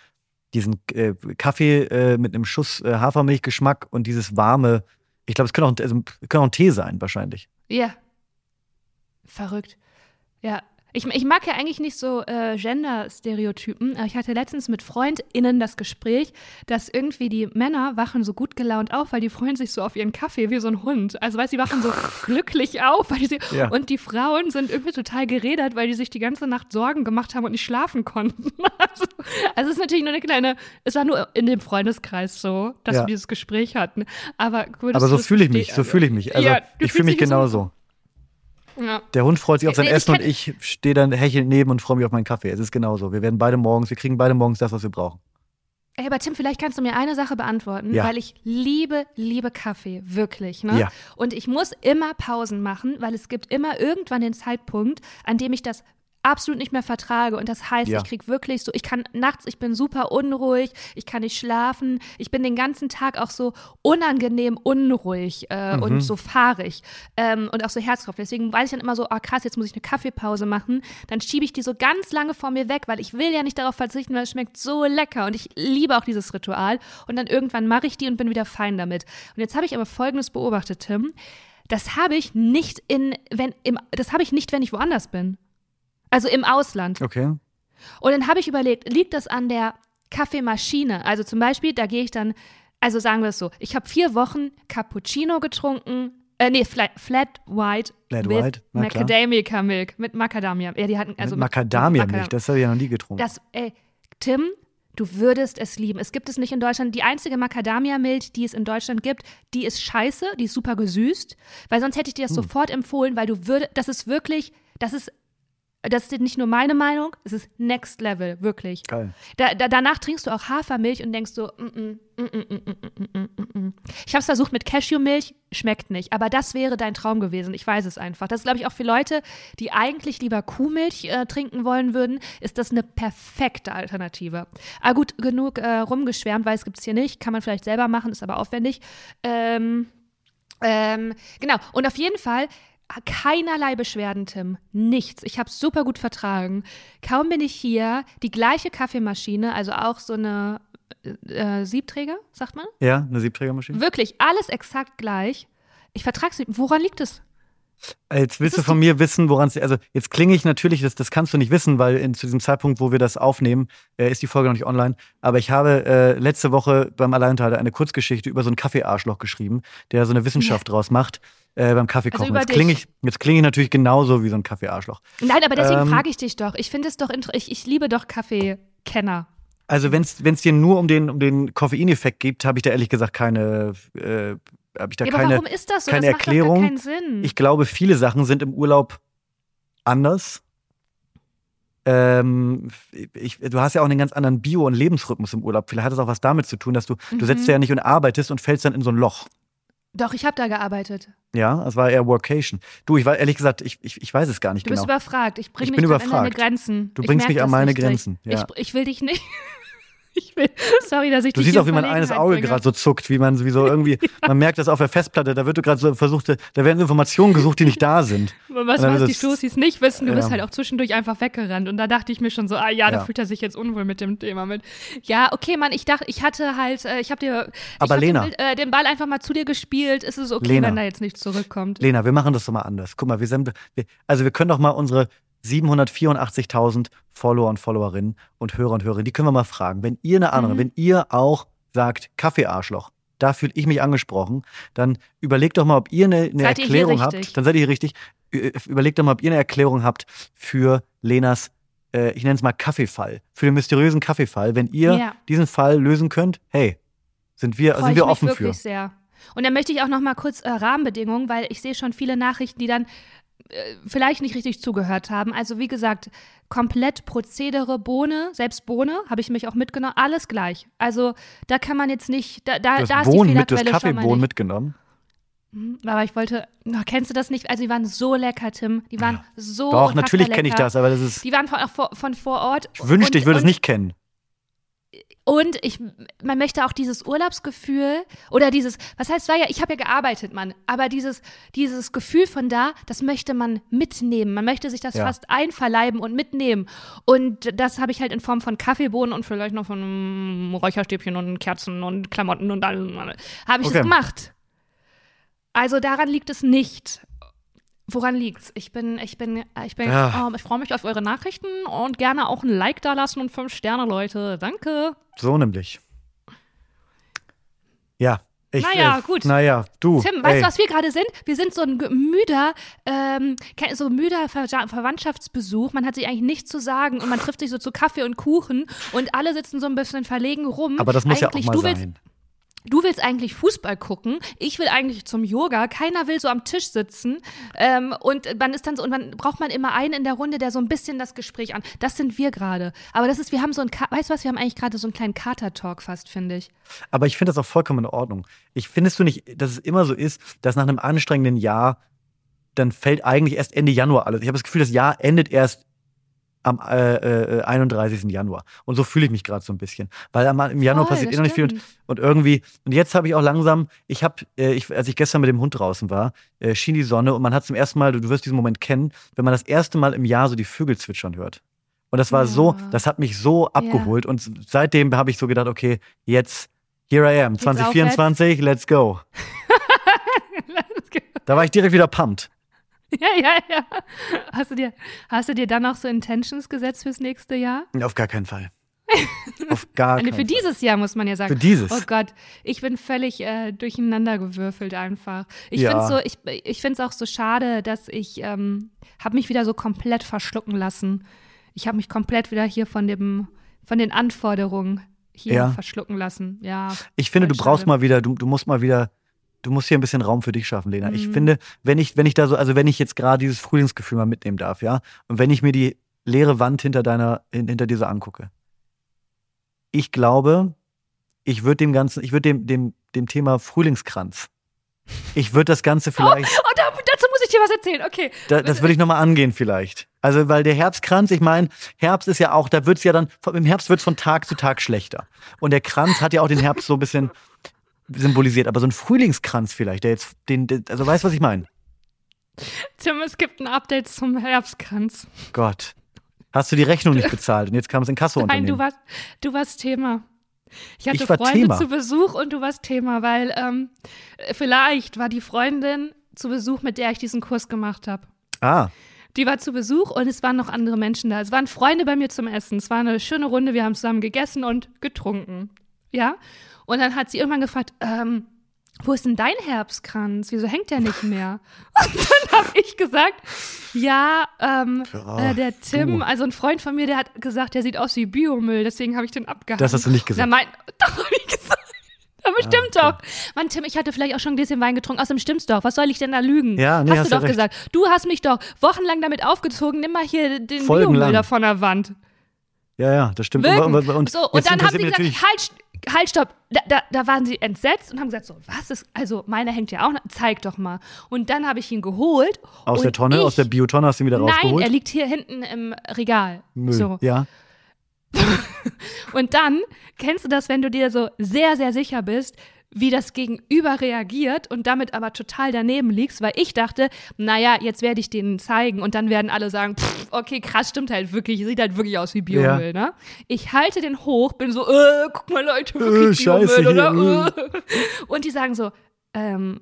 diesen äh, Kaffee äh, mit einem Schuss äh, Hafermilchgeschmack und dieses warme. Ich glaube, es könnte auch, also, könnte auch ein Tee sein, wahrscheinlich. Ja. Verrückt. Ja. Ich, ich mag ja eigentlich nicht so äh, Gender-Stereotypen, aber ich hatte letztens mit FreundInnen das Gespräch, dass irgendwie die Männer wachen so gut gelaunt auf, weil die freuen sich so auf ihren Kaffee wie so ein Hund. Also weißt du, die wachen so glücklich auf, weil die sie, Ja. und die Frauen sind irgendwie total geredert, weil die sich die ganze Nacht Sorgen gemacht haben und nicht schlafen konnten. Also, also es ist natürlich nur eine kleine, es war nur in dem Freundeskreis so, dass Ja. wir dieses Gespräch hatten. Aber, Aber so fühle ich mich, verstehen? so fühle ich mich. Also Ja, ich fühle mich dich so- genauso. Ja. Der Hund freut sich auf sein ich Essen und kenn- ich stehe dann hechelnd neben und freue mich auf meinen Kaffee. Es ist genauso. Wir werden beide morgens, wir kriegen beide morgens das, was wir brauchen. Ey, aber Tim, vielleicht kannst du mir eine Sache beantworten, Ja. weil ich liebe, liebe Kaffee, wirklich. Ne? Ja. Und ich muss immer Pausen machen, weil es gibt immer irgendwann den Zeitpunkt, an dem ich das absolut nicht mehr vertrage. Und das heißt, Ja. ich krieg wirklich so, ich kann nachts, ich bin super unruhig, ich kann nicht schlafen, ich bin den ganzen Tag auch so unangenehm unruhig äh, Mhm. und so fahrig ähm, und auch so Herzklopfen. Deswegen weiß ich dann immer so, ah krass, jetzt muss ich eine Kaffeepause machen. Dann schiebe ich die so ganz lange vor mir weg, weil ich will ja nicht darauf verzichten, weil es schmeckt so lecker und ich liebe auch dieses Ritual. Und dann irgendwann mache ich die und bin wieder fein damit. Und jetzt habe ich aber Folgendes beobachtet, Tim. Das habe ich nicht in, wenn, im, das habe ich nicht, wenn ich woanders bin. Also im Ausland. Okay. Und dann habe ich überlegt, liegt das an der Kaffeemaschine? Also zum Beispiel, da gehe ich dann, also sagen wir es so, ich habe vier Wochen Cappuccino getrunken, äh, nee, Flat, Flat White Flat with White, na klar. Macadamia Milk, mit Macadamia. Ja, die hatten, also Mit Macadamia-Milch, Macadam- das habe ich ja noch nie getrunken. Das, ey, Tim, du würdest es lieben. Es gibt es nicht in Deutschland. Die einzige Macadamia-Milch, die es in Deutschland gibt, die ist scheiße, die ist super gesüßt, weil sonst hätte ich dir das Hm. sofort empfohlen, weil du würdest, das ist wirklich, das ist, das ist nicht nur meine Meinung, es ist Next Level, wirklich. Geil. Da, da, danach trinkst du auch Hafermilch und denkst so, mm -mm, mm ich habe es versucht mit Cashewmilch, schmeckt nicht. Aber das wäre dein Traum gewesen, ich weiß es einfach. Das glaube ich auch für Leute, die eigentlich lieber Kuhmilch äh, trinken wollen würden, ist das eine perfekte Alternative. Ah gut, genug äh, rumgeschwärmt, weil es gibt es hier nicht, kann man vielleicht selber machen, ist aber aufwendig. Ähm, ähm, genau, und auf jeden Fall keinerlei Beschwerden, Tim. Nichts. Ich habe super gut vertragen. Kaum bin ich hier, die gleiche Kaffeemaschine, also auch so eine äh, äh, Siebträger, sagt man? Ja, eine Siebträgermaschine. Wirklich, alles exakt gleich. Ich vertrag's nicht. Woran liegt es? Jetzt willst du von mir wissen, woran es. Also, jetzt klinge ich natürlich, das, das kannst du nicht wissen, weil in, zu diesem Zeitpunkt, wo wir das aufnehmen, äh, ist die Folge noch nicht online. Aber ich habe äh, letzte Woche beim Alleinunterhalter eine Kurzgeschichte über so einen Kaffeearschloch geschrieben, der so eine Wissenschaft draus macht äh, beim Kaffeekochen. Also über jetzt klinge ich, jetzt klinge ich natürlich genauso wie so ein Kaffeearschloch. Nein, aber deswegen Ähm, frage ich dich doch. Ich finde es doch, ich, ich liebe doch Kaffeekenner. Also, wenn es dir nur um den, um den Koffeineffekt geht, habe ich da ehrlich gesagt keine. Äh, habe ich da Ja, aber keine. warum ist das so? keine das macht Erklärung. doch gar keinen Sinn. Ich glaube, viele Sachen sind im Urlaub anders. Ähm, ich, du hast ja auch einen ganz anderen Bio- und Lebensrhythmus im Urlaub. Vielleicht hat es auch was damit zu tun, dass du, du setzt Mhm. ja nicht und arbeitest und fällst dann in so ein Loch. Doch, ich habe da gearbeitet. Ja, das war eher Workation. Du, ich war ehrlich gesagt, ich, ich, ich weiß es gar nicht Du genau. bist überfragt. Ich bringe Ich mich bin grad an überfragt. Grenzen. Du Ich bringst mich an meine. Grenzen, ja. Ich, ich will dich nicht. Ich will, sorry, dass ich Du siehst auch, wie in mein eines Auge gerade so zuckt, wie man wie so irgendwie, man merkt das auf der Festplatte, da wird du gerade so versucht, da werden Informationen gesucht, die nicht da sind. Was, was die Stoßis nicht wissen, du Ja. bist halt auch zwischendurch einfach weggerannt. Und da dachte ich mir schon so, ah ja, da Ja. fühlt er sich jetzt unwohl mit dem Thema mit. Ja, okay, Mann, ich dachte, ich hatte halt, äh, ich habe dir Aber Lena. Den, äh, den Ball einfach mal zu dir gespielt. Ist es okay, Lena. wenn er jetzt nicht zurückkommt? Lena, wir machen das doch mal anders. Guck mal, wir sind, wir, also wir können doch mal unsere 784.000 Follower und Followerinnen und Hörer und Hörerinnen, die können wir mal fragen. Wenn ihr eine andere, Mhm. wenn ihr auch sagt, Kaffeearschloch, da fühle ich mich angesprochen, dann überlegt doch mal, ob ihr eine, eine Erklärung habt. Dann seid ihr hier richtig. Ü- Überlegt doch mal, ob ihr eine Erklärung habt für Lenas, äh, ich nenne es mal Kaffeefall, für den mysteriösen Kaffeefall. Wenn ihr Ja. diesen Fall lösen könnt, hey, sind wir, Freu sind ich wir mich offen wirklich für. sehr. Und dann möchte ich auch noch mal kurz äh, Rahmenbedingungen, weil ich sehe schon viele Nachrichten, die dann äh, vielleicht nicht richtig zugehört haben. Also wie gesagt, komplett Prozedere, Bohne, selbst Bohne, habe ich mich auch mitgenommen, alles gleich. Also da kann man jetzt nicht, da, da, Du da ist die Bohnen mit, Fehlerquelle schon mal Kaffeebohnen mitgenommen. Mhm, Aber ich wollte, oh, kennst du das nicht? Also die waren so lecker, Tim. Die waren so Doch, natürlich kenne ich das, aber das ist. Die waren von, von, vor Ort. Ich wünschte, Und- ich würde es nicht kennen. Und ich, man möchte auch dieses Urlaubsgefühl oder dieses, was heißt, war ja, ich habe ja gearbeitet, Mann, aber dieses, dieses Gefühl von da, das möchte man mitnehmen. Man möchte sich das Ja. fast einverleiben und mitnehmen. Und das habe ich halt in Form von Kaffeebohnen und vielleicht noch von mm, Räucherstäbchen und Kerzen und Klamotten und allem, habe ich Okay. das gemacht. Also daran liegt es nicht. Woran liegt's? Ich bin, ich bin, ich bin, Ja. ähm, ich freue mich auf eure Nachrichten und gerne auch ein Like da lassen und fünf Sterne, Leute. Danke. So nämlich. Ja. Ich, Naja, äh, gut. Naja, du. Tim, weißt du, was wir gerade sind? Wir sind so ein müder, ähm, so müder Ver Verwandtschaftsbesuch. Man hat sich eigentlich nichts zu sagen und man trifft sich so zu Kaffee und Kuchen und alle sitzen so ein bisschen verlegen rum. Aber das muss ja auch eigentlich, mal du willst, sein. Du willst eigentlich Fußball gucken, ich will eigentlich zum Yoga, keiner will so am Tisch sitzen ähm, und man ist dann so und dann braucht man immer einen in der Runde, der so ein bisschen das Gespräch an. Das sind wir gerade. Aber das ist, wir haben so ein, weißt du was, wir haben eigentlich gerade so einen kleinen Kater-Talk fast, finde ich. Aber ich finde das auch vollkommen in Ordnung. Ich findest du nicht, dass es immer so ist, dass nach einem anstrengenden Jahr dann fällt eigentlich erst Ende Januar alles. Ich habe das Gefühl, das Jahr endet erst am äh, äh, 31. Januar. Und so fühle ich mich gerade so ein bisschen. Weil am, im Januar Voll, passiert eh noch nicht viel. Und, und irgendwie, und jetzt habe ich auch langsam, ich habe, äh, ich, als ich gestern mit dem Hund draußen war, äh, schien die Sonne und man hat zum ersten Mal, du, du wirst diesen Moment kennen, wenn man das erste Mal im Jahr so die Vögel zwitschern hört. Und das war Ja. so, das hat mich so abgeholt. Und seitdem habe ich so gedacht, okay, jetzt, here I am, Geht's 2024, let's go. Da war ich direkt wieder pumped. Ja, ja, ja. Hast du dir, hast du dir dann noch so Intentions gesetzt fürs nächste Jahr? Auf gar keinen Fall. Auf gar keinen für Fall. dieses Jahr muss man ja sagen. Für dieses. Oh Gott, ich bin völlig äh, durcheinander gewürfelt einfach. Ich Ja. finde so, ich, ich finde es auch so schade, dass ich ähm, habe mich wieder so komplett verschlucken lassen. Ich habe mich komplett wieder hier von dem, von den Anforderungen hier Ja. verschlucken lassen. Ja. Ich finde, du voll brauchst schade. mal wieder, du, du musst mal wieder, du musst hier ein bisschen Raum für dich schaffen, Lena. Ich Mhm. finde, wenn ich, wenn ich da so, also wenn ich jetzt gerade dieses Frühlingsgefühl mal mitnehmen darf, ja, und wenn ich mir die leere Wand hinter deiner, hin- hinter dir so angucke, ich glaube, ich würde dem Ganzen, ich würde dem, dem, dem Thema Frühlingskranz, ich würde das Ganze vielleicht, Oh, da, dazu muss ich dir was erzählen. Okay. da, das würde ich nochmal angehen vielleicht. Also, weil der Herbstkranz, ich meine, Herbst ist ja auch, da wird's ja dann, im Herbst wird's von Tag zu Tag schlechter. Und der Kranz hat ja auch den Herbst so ein bisschen symbolisiert. Aber so ein Frühlingskranz vielleicht, der jetzt, den, der, also weißt du, was ich meine? Tim, es gibt ein Update zum Herbstkranz. Gott. Hast du die Rechnung nicht bezahlt und jetzt kam es in Kasse Nein, du warst, du warst Thema. Ich hatte Ich Freunde Thema. zu Besuch und du warst Thema, weil ähm, äh, vielleicht war die Freundin zu Besuch, mit der ich diesen Kurs gemacht habe. Ah, Die war zu Besuch und es waren noch andere Menschen da. Es waren Freunde bei mir zum Essen. Es war eine schöne Runde. Wir haben zusammen gegessen und getrunken. Ja? Und dann hat sie irgendwann gefragt, ähm, wo ist denn dein Herbstkranz? Wieso hängt der nicht mehr? Und dann habe ich gesagt, ja, ähm, Ja, äh, der Tim, also ein Freund von mir, der hat gesagt, der sieht aus wie Biomüll, deswegen habe ich den abgehangen. das hast du nicht gesagt. mein, doch, hab ich gesagt. Aber stimmt okay. doch. Mann, Tim, ich hatte vielleicht auch schon ein Gläschen Wein getrunken. Außerdem stimmt's doch. Was soll ich denn da lügen? Ja, nee, hast, hast du ja doch recht. gesagt. Du hast mich doch wochenlang damit aufgezogen. Nimm mal hier den. Biomüll da von der Wand. Ja, ja, das stimmt. Wirken. Und, und, so, und dann haben sie gesagt, halt, halt, stopp. Da, da, da waren sie entsetzt und haben gesagt, so, was ist, also meiner hängt ja auch noch, zeig doch mal. Und dann habe ich ihn geholt. aus der Tonne, ich, aus der Biotonne hast du ihn wieder Nein, rausgeholt. er liegt hier hinten im Regal. Müll. So. Ja. Und dann kennst du das, wenn du dir so sehr, sehr sicher bist, wie das Gegenüber reagiert und damit aber total daneben liegst, weil ich dachte, naja, jetzt werde ich denen zeigen und dann werden alle sagen, pff, okay, krass, stimmt halt wirklich, sieht halt wirklich aus wie Biomüll, ne? Ich halte den hoch, bin so, äh, guck mal Leute, wirklich Äh, scheiße Biomüll, hier, oder? Äh. Und die sagen so, ähm,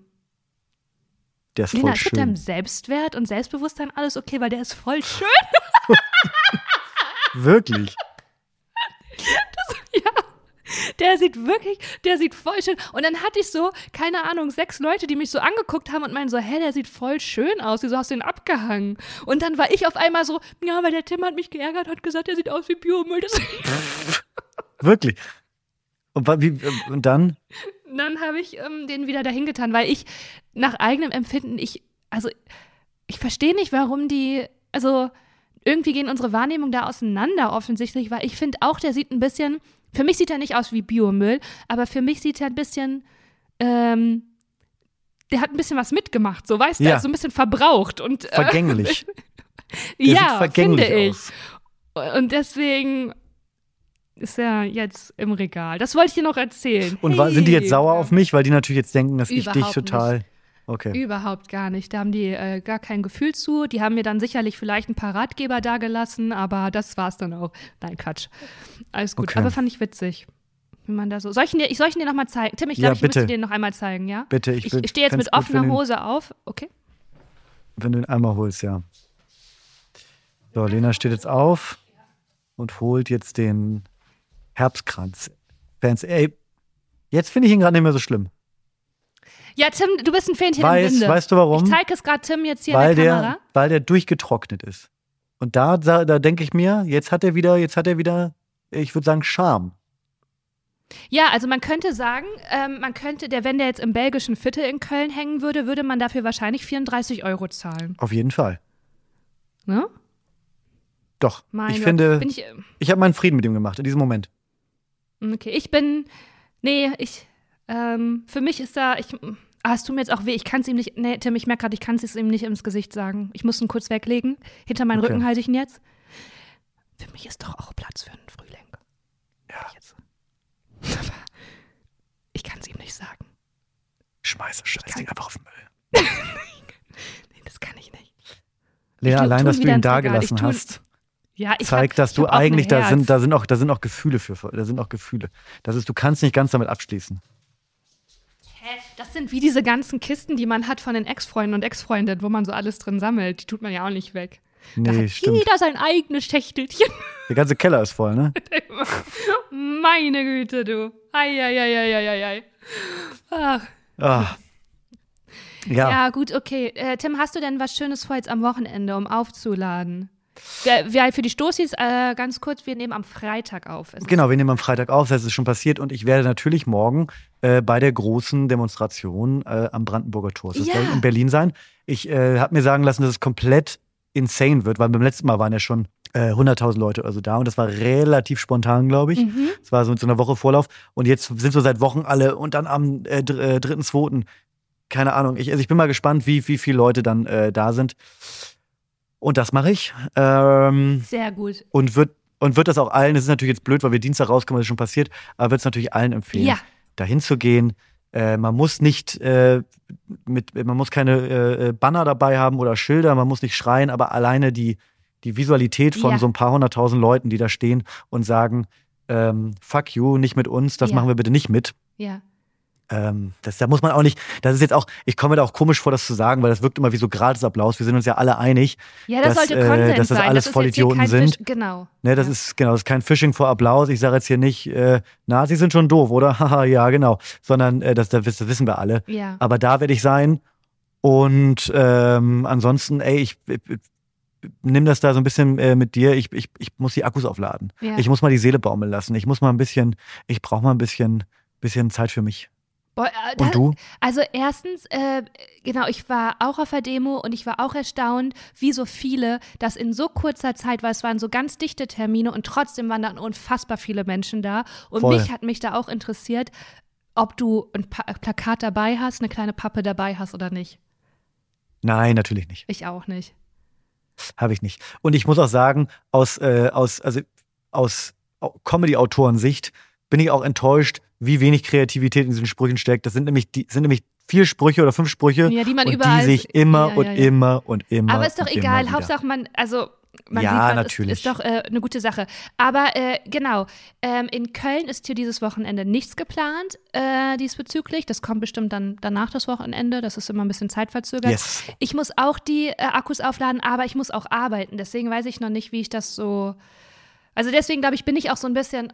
Der ist Lena, voll ist mit deinem schön. Selbstwert und Selbstbewusstsein alles okay, weil der ist voll schön. Wirklich. Der sieht wirklich, der sieht voll schön. Und dann hatte ich so, keine Ahnung, sechs Leute, die mich so angeguckt haben und meinen so, hä, der sieht voll schön aus, wieso hast du ihn abgehangen? Und dann war ich auf einmal so, ja, weil der Tim hat mich geärgert, hat gesagt, der sieht aus wie Biomüll. Wirklich. Und, wie, und dann? dann habe ich ähm, den wieder dahin getan, weil ich nach eigenem Empfinden, ich, also ich verstehe nicht, warum die, also irgendwie gehen unsere Wahrnehmungen da auseinander offensichtlich, weil ich finde auch, der sieht ein bisschen, für mich sieht er nicht aus wie Biomüll, aber für mich sieht er ein bisschen, ähm, der hat ein bisschen was mitgemacht, so weißt du, Ja. der ist so ein bisschen verbraucht und äh, Vergänglich. Ja, vergänglich finde ich. aus. Und deswegen ist er jetzt im Regal. Das wollte ich dir noch erzählen. Und wa- sind die jetzt Hey. sauer auf mich, weil die natürlich jetzt denken, dass ich dich Überhaupt total. Okay. Überhaupt gar nicht. Da haben die äh, gar kein Gefühl zu. Die haben mir dann sicherlich vielleicht ein paar Ratgeber dagelassen, aber das war's dann auch. Nein, Quatsch. Alles gut. Okay. Aber fand ich witzig. Wie man da so. Soll ich ihn dir, ich soll ich ihn dir nochmal zeigen? Tim, ich Ja, glaube, ich müsste. müsste dir noch einmal zeigen, ja? Bitte, ich, Ich, ich stehe jetzt mit offener Hose auf. Okay. Wenn du ihn einmal holst, ja. So, Lena steht jetzt auf und holt jetzt den Herbstkranz. Fans, ey, jetzt finde ich ihn gerade nicht mehr so schlimm. Ja, Tim, du bist ein Fähnchen Weiß, im Winde. weißt du warum? Ich zeige es gerade Tim jetzt hier weil in der der, Kamera. weil der durchgetrocknet ist. Und da, da, da denke ich mir, jetzt hat er wieder, jetzt hat er wieder, ich würde sagen, Charme. Ja, also man könnte sagen, ähm, man könnte, der, wenn der jetzt im belgischen Viertel in Köln hängen würde, würde man dafür wahrscheinlich 34 Euro zahlen. Auf jeden Fall. Ne? Doch. Mein ich Gott. finde, Bin ich, äh, ich habe meinen Frieden mit ihm gemacht in diesem Moment. okay, ich bin, nee, ich, ähm, für mich ist da, ich, ah, es tut mir jetzt auch weh, ich kann es ihm nicht, nee, Tim, ich merke gerade, ich kann es ihm nicht ins Gesicht sagen. Ich muss ihn kurz weglegen. Hinter meinen Okay. Rücken halte ich ihn jetzt. Für mich ist doch auch Platz für einen Frühling. Ja. Jetzt. Aber ich kann es ihm nicht sagen. Schmeiß das kann- Scheißding einfach auf den Müll. Nee, das kann ich nicht. Lena, tu- allein, dass du ihn da. Ich gelassen hast, Ja, ich zeigt, dass ich du eigentlich, da sind, da sind auch, da sind auch Gefühle für, da sind auch Gefühle. Das ist, du kannst nicht ganz damit abschließen. Hä? Das sind wie diese ganzen Kisten, die man hat von den Ex-Freunden und Ex-Freundinnen, wo man so alles drin sammelt. Die tut man ja auch nicht weg. da Nee, hat stimmt. jeder sein eigenes Schächtelchen. Der ganze Keller ist voll, ne? Meine Güte, du. Eieieiei. Ach. Ah. Ja. Ja. gut, okay. Äh, Tim, hast du denn was Schönes vor jetzt am Wochenende, um aufzuladen? Wir, für die Stoßis, äh, ganz kurz, wir nehmen am Freitag auf. Es Genau, wir nehmen am Freitag auf, das ist schon passiert und ich werde natürlich morgen äh, bei der großen Demonstration äh, am Brandenburger Tor, das Ja. soll in Berlin sein. Ich äh, habe mir sagen lassen, dass es komplett insane wird, weil beim letzten Mal waren ja schon äh, 100.000 Leute also da und das war relativ spontan, glaube ich. Mhm. Es war so mit so einer Woche Vorlauf und jetzt sind so seit Wochen alle und dann am äh, dr- äh, 3.2. Keine Ahnung, ich, also ich bin mal gespannt, wie, wie viele Leute dann äh, da sind. Und das mache ich. Ähm, Sehr gut. und wird und wird das auch allen, das ist natürlich jetzt blöd, weil wir Dienstag rauskommen, das ist schon passiert, aber wird es natürlich allen empfehlen, Ja. dahin zu gehen. Äh, man muss nicht äh, mit, man muss keine äh, Banner dabei haben oder Schilder, man muss nicht schreien, aber alleine die, die Visualität von Ja. so ein paar hunderttausend Leuten, die da stehen und sagen, ähm, fuck you, nicht mit uns, das Ja. machen wir bitte nicht mit. Ja. Ähm, das, da muss man auch nicht, das ist jetzt auch, ich komme mir da auch komisch vor, das zu sagen, weil das wirkt immer wie so Gratisapplaus. Wir sind uns ja alle einig. Ja, das Dass, äh, dass das alles Vollidioten sind. Fisch, genau. Ne, das Ja. ist genau, das ist kein Phishing vor Applaus. Ich sage jetzt hier nicht, äh, Nazis sind schon doof, oder? Haha, ja, genau. Sondern äh, das, das, wissen wir alle. Ja. Aber da werde ich sein. Und ähm, ansonsten, ey, ich, ich, ich nimm das da so ein bisschen äh, mit dir. Ich, ich, ich muss die Akkus aufladen. Ja. Ich muss mal die Seele baumeln lassen. Ich muss mal ein bisschen, ich brauche mal ein bisschen, bisschen Zeit für mich. Boah, äh, Und du? Also erstens, äh, genau, ich war auch auf der Demo und ich war auch erstaunt, wie so viele das in so kurzer Zeit, weil es waren so ganz dichte Termine und trotzdem waren dann unfassbar viele Menschen da. Und Voll. mich hat mich da auch interessiert, ob du ein pa Plakat dabei hast, eine kleine Pappe dabei hast oder nicht. Nein, natürlich nicht. Ich auch nicht. Habe ich nicht. Und ich muss auch sagen, aus, äh, aus, also aus Au- Comedy-Autoren-Sicht bin ich auch enttäuscht, wie wenig Kreativität in diesen Sprüchen steckt. Das sind nämlich, die, sind nämlich vier Sprüche oder fünf Sprüche Ja, die man und überall- die sich immer Ja, und ja, ja. immer und immer. Aber ist doch und egal. Hauptsache man, also man Ja, sieht natürlich. Ist, ist doch äh, eine gute Sache. Aber äh, genau, ähm, in Köln ist hier dieses Wochenende nichts geplant äh, diesbezüglich. Das kommt bestimmt dann danach das Wochenende. Das ist immer ein bisschen zeitverzögert. Yes. Ich muss auch die äh, Akkus aufladen, aber ich muss auch arbeiten. Deswegen weiß ich noch nicht, wie ich das so. Also deswegen glaube ich, bin ich auch so ein bisschen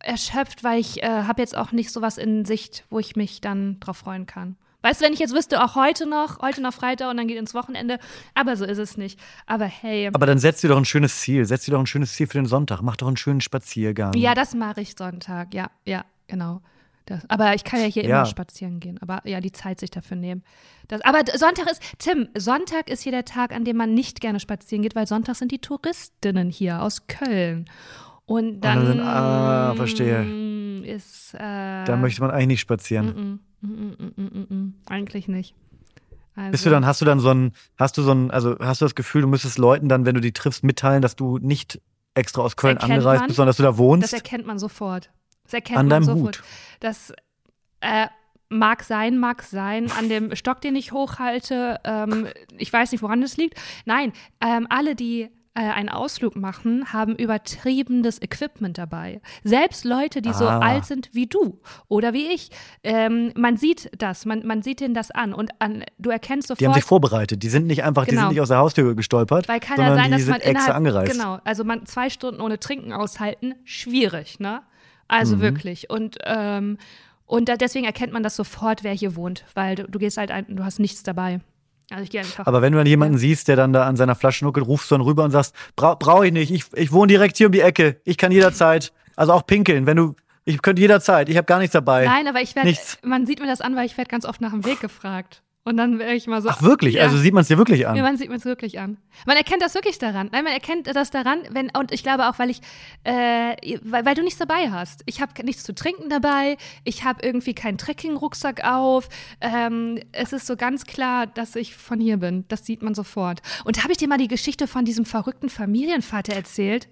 erschöpft, weil ich äh, habe jetzt auch nicht sowas in Sicht, wo ich mich dann drauf freuen kann. Weißt du, wenn ich jetzt wüsste, auch heute noch, heute noch Freitag und dann geht ins Wochenende, aber so ist es nicht. Aber hey, Aber dann setz dir doch ein schönes Ziel. Setz dir doch ein schönes Ziel für den Sonntag. Mach doch einen schönen Spaziergang. ja, das mache ich Sonntag. Ja, ja, genau. Das, aber ich kann ja hier Ja. immer spazieren gehen. Aber ja, die Zeit sich dafür nehmen. Das, aber Sonntag ist, Tim, Sonntag ist hier der Tag, an dem man nicht gerne spazieren geht, weil Sonntag sind die Touristinnen hier aus Köln. Und dann dann sind- ah, verstehe. ist. Äh, Da möchte man eigentlich nicht spazieren. mm, mm, mm, mm, mm. Eigentlich nicht. Also, Bist du dann, hast du dann so ein, hast du so ein, also hast du das Gefühl, du müsstest Leuten dann, wenn du die triffst, mitteilen, dass du nicht extra aus Köln angereist man. bist, sondern dass du da Das wohnst? erkennt man sofort. Das erkennt An man sofort. Hut. Das äh, mag sein, mag sein. An dem Stock, den ich hochhalte, ähm, ich weiß nicht, woran das liegt. Nein, ähm, alle, die äh, einen Ausflug machen, haben übertriebenes Equipment dabei. Selbst Leute, die so Ah. alt sind wie du oder wie ich, ähm, man sieht das, man, man sieht denen das an und an, du erkennst sofort. Die haben sich vorbereitet. Die sind nicht einfach, die Genau. sind nicht aus der Haustür gestolpert, Weil kann ja sein, die dass man extra angereist. genau, also man zwei Stunden ohne Trinken aushalten, schwierig, ne? Also Mhm. wirklich. Und, ähm, und da, deswegen erkennt man das sofort, wer hier wohnt, weil du, du gehst halt ein, du hast nichts dabei. Also ich gehe einfach. Aber wenn du dann jemanden siehst, der dann da an seiner Flasche nuckelt, rufst du dann rüber und sagst, Bra brauche ich nicht, ich, ich wohne direkt hier um die Ecke, ich kann jederzeit, also auch pinkeln, wenn du, ich könnte jederzeit, ich habe gar nichts dabei. Nein, aber ich werde, Nichts. man sieht mir das an, weil ich werde ganz oft nach dem Weg gefragt. Und dann werde ich mal so. Ach wirklich? Ja. Also sieht man es dir wirklich an? Ja, man sieht mir es wirklich an. Man erkennt das wirklich daran. Nein, man erkennt das daran, wenn, und ich glaube auch, weil ich, äh, weil, weil du nichts dabei hast. Ich habe nichts zu trinken dabei, ich habe irgendwie keinen Trekking-Rucksack auf. Ähm, es ist so ganz klar, dass ich von hier bin. Das sieht man sofort. Und habe ich dir mal die Geschichte von diesem verrückten Familienvater erzählt?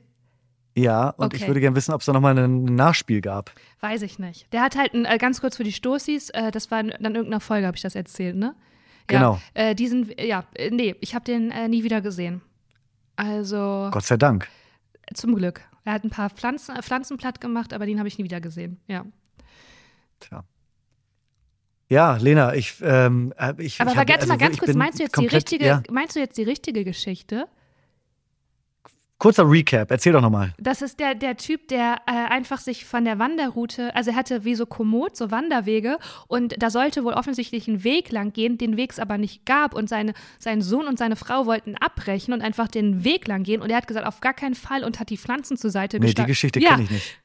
Ja, und ich Okay. würde gerne wissen, ob es da nochmal ein Nachspiel gab. Weiß ich nicht. Der hat halt, ein, äh, ganz kurz für die Stoßis, äh, das war dann irgendeiner Folge, habe ich das erzählt, ne? Ja, Genau. Äh, diesen, ja, äh, nee, ich habe den äh, nie wieder gesehen. Also, Gott sei Dank. zum Glück. Er hat ein paar Pflanzen, Pflanzen platt gemacht, aber den habe ich nie wieder gesehen. Ja. Tja. Ja, Lena, ich, ähm, äh, ich Aber ich aber hab- also mal ganz ich kurz, meinst du jetzt die komplett- richtige, Ja, meinst du jetzt die richtige Geschichte? Kurzer Recap, erzähl doch nochmal. Das ist der, der Typ, der äh, einfach sich von der Wanderroute, also er hatte wie so Komoot, so Wanderwege und da sollte wohl offensichtlich ein Weg lang gehen, den Weg es aber nicht gab und seine, sein Sohn und seine Frau wollten abbrechen und einfach den Weg lang gehen und er hat gesagt, auf gar keinen Fall und hat die Pflanzen zur Seite Nee, die. Geschichte ja, kenne ich nicht.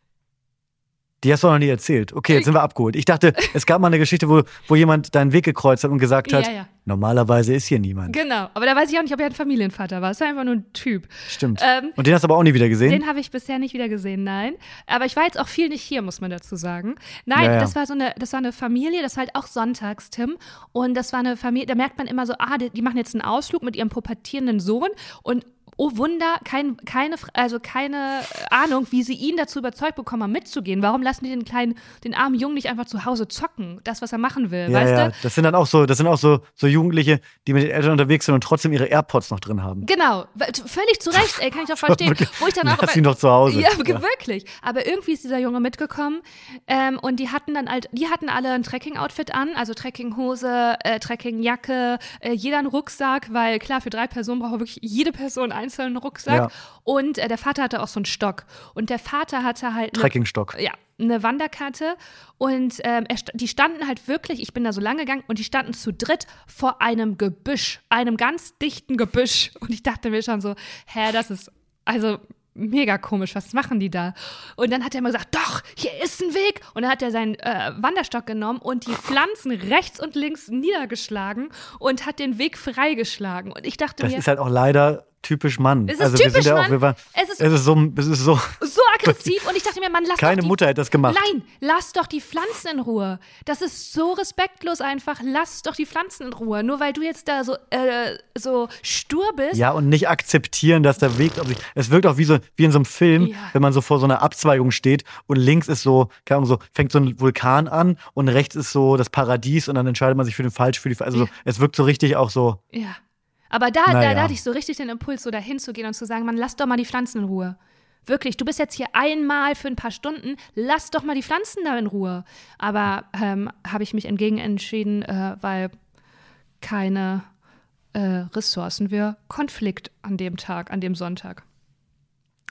Die hast du noch nie erzählt. Okay, jetzt sind wir abgeholt. Ich dachte, es gab mal eine Geschichte, wo, wo jemand deinen Weg gekreuzt hat und gesagt hat, Ja, ja. normalerweise ist hier niemand. Genau, aber da weiß ich auch nicht, ob er ein Familienvater war. Es war einfach nur ein Typ. Stimmt. Ähm, und den hast du aber auch nie wieder gesehen? Den habe ich bisher nicht wieder gesehen, nein. Aber ich war jetzt auch viel nicht hier, muss man dazu sagen. Nein, Ja, das war so eine, das war eine Familie, das war halt auch sonntags, Tim. Und das war eine Familie, da merkt man immer so, ah, die, die machen jetzt einen Ausflug mit ihrem pubertierenden Sohn und Oh Wunder, kein, keine, also keine Ahnung, wie sie ihn dazu überzeugt bekommen haben, mitzugehen. Warum lassen die den kleinen, den armen Jungen nicht einfach zu Hause zocken? Das, was er machen will, ja, weißt ja. du? Das sind dann auch so, das sind auch so, so Jugendliche, die mit den Eltern unterwegs sind und trotzdem ihre AirPods noch drin haben. Genau, völlig zu Recht, ey, kann ich doch verstehen. Wo ich dann auch Lass ihn doch zu Hause. Ja, wirklich. Aber irgendwie ist dieser Junge mitgekommen ähm, und die hatten dann halt, die hatten alle ein Trekking-Outfit an, also Trekkinghose, äh, Trekkingjacke, äh, jeder einen Rucksack, weil klar, für drei Personen braucht wirklich jede Person einzeln einen Rucksack. Ja. Und äh, der Vater hatte auch so einen Stock. Und der Vater hatte halt. eine- Trekkingstock. ja, eine Wanderkarte und ähm, er, die standen halt wirklich, ich bin da so lang gegangen und die standen zu dritt vor einem Gebüsch, einem ganz dichten Gebüsch und ich dachte mir schon so, hä, das ist also mega komisch, was machen die da? Und dann hat er immer gesagt, doch, hier ist ein Weg und dann hat er seinen äh, Wanderstock genommen und die Pflanzen rechts und links niedergeschlagen und hat den Weg freigeschlagen und ich dachte Das mir, ist halt auch leider typisch Mann. Es ist also wir typisch sind ja auch, Mann. wir waren, Es ist- es ist so, es ist so, so aggressiv und ich dachte mir, man lass keine doch die Mutter hätte das gemacht. Nein, lass doch die Pflanzen in Ruhe. Das ist so respektlos einfach. Lass doch die Pflanzen in Ruhe. Nur weil du jetzt da so, äh, so stur bist. Ja, und nicht akzeptieren, dass der Weg. Es wirkt auch wie so wie in so einem Film, Ja. wenn man so vor so einer Abzweigung steht und links ist so, keine Ahnung, so fängt so ein Vulkan an und rechts ist so das Paradies und dann entscheidet man sich für den falsch für die also so, es wirkt so richtig auch so Ja. Aber da, da, Naja. da hatte ich so richtig den Impuls, so dahin zu gehen und zu sagen, man, lass doch mal die Pflanzen in Ruhe. Wirklich, du bist jetzt hier einmal für ein paar Stunden, lass doch mal die Pflanzen da in Ruhe. Aber ähm, habe ich mich entgegen entschieden, äh, weil keine äh, Ressourcen, wir Konflikt an dem Tag, an dem Sonntag.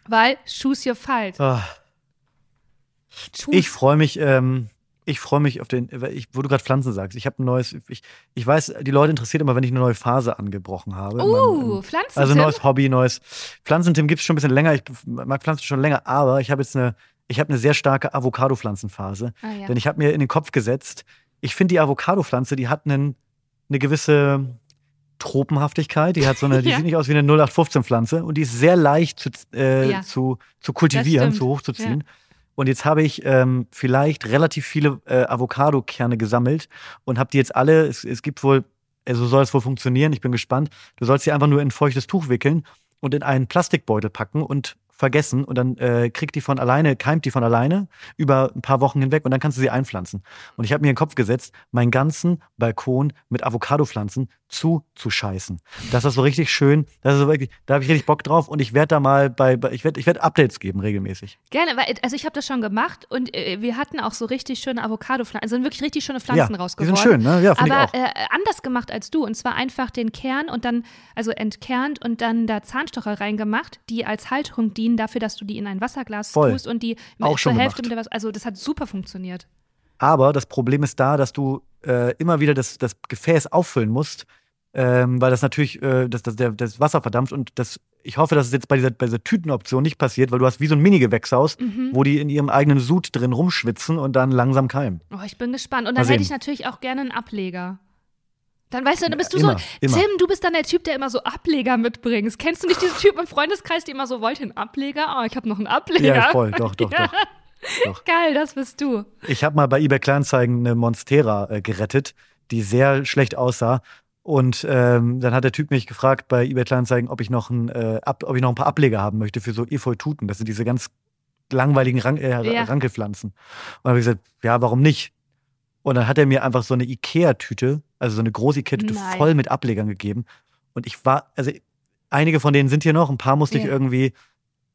Weil, choose your fight. ah. Ich freue mich, ähm, ich freue mich auf den, ich, wo du gerade Pflanzen sagst. Ich habe ein neues, ich, ich weiß, die Leute interessiert immer, wenn ich eine neue Phase angebrochen habe. meinem- Uh, Pflanzen. Also Tim? neues Hobby, neues Pflanzentim gibt es schon ein bisschen länger. Ich mag Pflanzen schon länger, aber ich habe jetzt eine, ich habe eine sehr starke Avocado-Pflanzenphase. Ah, ja. Denn ich habe mir in den Kopf gesetzt, ich finde die Avocado-Pflanze, die hat einen, eine gewisse Tropenhaftigkeit. Die hat so eine, die Ja. sieht nicht aus wie eine 0815-Pflanze und die ist sehr leicht zu, äh, Ja. zu, zu kultivieren, zu hochzuziehen. Und jetzt habe ich ähm, vielleicht relativ viele äh, Avocado-Kerne gesammelt und habe die jetzt alle, es, es gibt wohl, also so soll es wohl funktionieren, ich bin gespannt. Du sollst sie einfach nur in ein feuchtes Tuch wickeln und in einen Plastikbeutel packen und vergessen und dann äh, kriegt die von alleine, keimt die von alleine über ein paar Wochen hinweg und dann kannst du sie einpflanzen. Und ich habe mir in den Kopf gesetzt, meinen ganzen Balkon mit Avocado-Pflanzen zu zu scheißen. Das ist so richtig schön. Das ist so wirklich, da habe ich richtig Bock drauf und ich werde da mal bei, bei ich werde ich werd Updates geben regelmäßig. Gerne, weil also ich habe das schon gemacht und äh, wir hatten auch so richtig schöne Avocado-Pflanzen, also sind wirklich richtig schöne Pflanzen ja, rausgeworden. Die sind schön, ne? Ja, Aber auch. äh, anders gemacht als du und zwar einfach den Kern und dann also entkernt und dann da Zahnstocher reingemacht, die als Halterung dienen dafür, dass du die in ein Wasserglas Voll. tust und die Auch zur schon Hälfte gemacht. mit der. Also das hat super funktioniert. Aber das Problem ist da, dass du äh, immer wieder das, das Gefäß auffüllen musst, ähm, weil das natürlich äh, das, das, der, das Wasser verdampft und das, ich hoffe, dass es jetzt bei dieser, bei dieser Tütenoption nicht passiert, weil du hast wie so ein Mini-Gewächshaus, Mhm. wo die in ihrem eigenen Sud drin rumschwitzen und dann langsam keimen. Oh, ich bin gespannt. Und dann hätte ich natürlich auch gerne einen Ableger. Dann weißt du, dann bist du Immer, so, immer. Tim, du bist dann der Typ, der immer so Ableger mitbringst. Kennst du nicht diesen Typ im Freundeskreis, der immer so wollte, einen Ableger? Oh, ich habe noch einen Ableger. Ja, voll, doch, doch, Ja. doch. doch. Geil, das bist du. Ich habe mal bei eBay Kleinanzeigen eine Monstera äh, gerettet, die sehr schlecht aussah. Und ähm, dann hat der Typ mich gefragt bei eBay Kleinanzeigen, ob ich noch ein, äh, ab, ob ich noch ein paar Ableger haben möchte für so Efeututen. Das sind diese ganz langweiligen Rank, äh, Ja. Rankelpflanzen. Und dann habe ich gesagt, ja, warum nicht? Und dann hat er mir einfach so eine Ikea-Tüte, also so eine große Ikea-Tüte Nein. voll mit Ablegern gegeben. Und ich war, also einige von denen sind hier noch, ein paar musste ich Ja. irgendwie,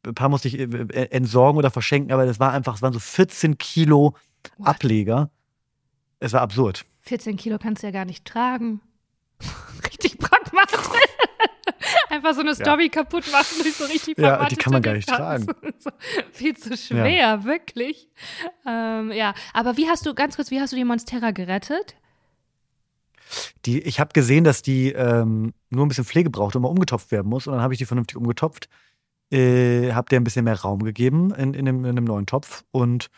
ein paar musste ich äh, entsorgen oder verschenken, aber das war einfach, es waren so 14 Kilo What? Ableger. Es war absurd. 14 Kilo kannst du ja gar nicht tragen. Richtig pragmatisch. Einfach so eine Story kaputt machen durch so richtig Ja, die kann man gar nicht Gedanken. so, viel zu schwer, wirklich. Ähm, ja, aber wie hast du, ganz kurz, wie hast du die Monstera gerettet? Die, ich habe gesehen, dass die ähm, nur ein bisschen Pflege braucht und mal umgetopft werden muss. Und dann habe ich die vernünftig umgetopft. Äh, habe der ein bisschen mehr Raum gegeben in, in, dem, in einem neuen Topf und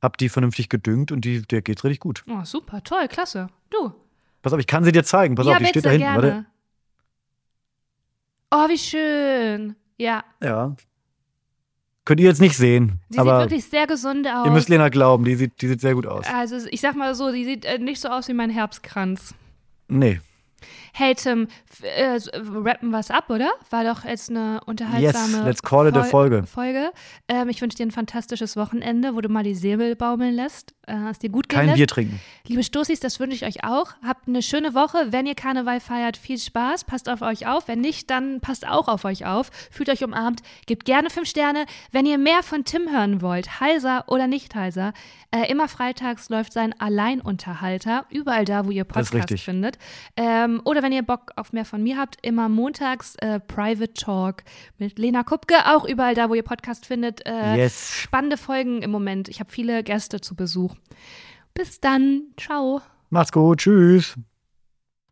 habe die vernünftig gedüngt und die, der geht richtig gut. Oh, super, toll, klasse. Du. Pass auf, ich kann sie dir zeigen. Pass ja, auf, die steht da hinten. gerne. Oh, wie schön. Ja, Warte. Ja. Könnt ihr jetzt nicht sehen, sie aber sieht wirklich sehr gesund aus. ihr müsst Lena glauben, die sieht, die sieht sehr gut aus. also ich sag mal so, die sieht äh, nicht so aus wie mein Herbstkranz. Nee. Hey Tim, äh, s- rappen was ab, oder? War doch jetzt eine unterhaltsame Yes, let's call it a Fol- Folge. Folge. Ähm, ich wünsche dir ein fantastisches Wochenende, wo du mal die Säbel baumeln lässt, äh, es dir gut gehen Kein lässt. Bier trinken. Liebe Stoßis, das wünsche ich euch auch. Habt eine schöne Woche. Wenn ihr Karneval feiert, viel Spaß. Passt auf euch auf. Wenn nicht, dann passt auch auf euch auf. Fühlt euch umarmt. Gebt gerne fünf Sterne. Wenn ihr mehr von Tim hören wollt, heiser oder nicht heiser, äh, immer freitags läuft sein Alleinunterhalter. Überall da, wo ihr Podcast findet. Ähm, oder wenn ihr Bock auf mehr von mir habt, immer montags äh, Private Talk mit Lena Kupke. Auch überall da, wo ihr Podcast findet. Äh, Yes. Spannende Folgen im Moment. Ich habe viele Gäste zu Besuch. Bis dann. Ciao. Macht's gut. Tschüss.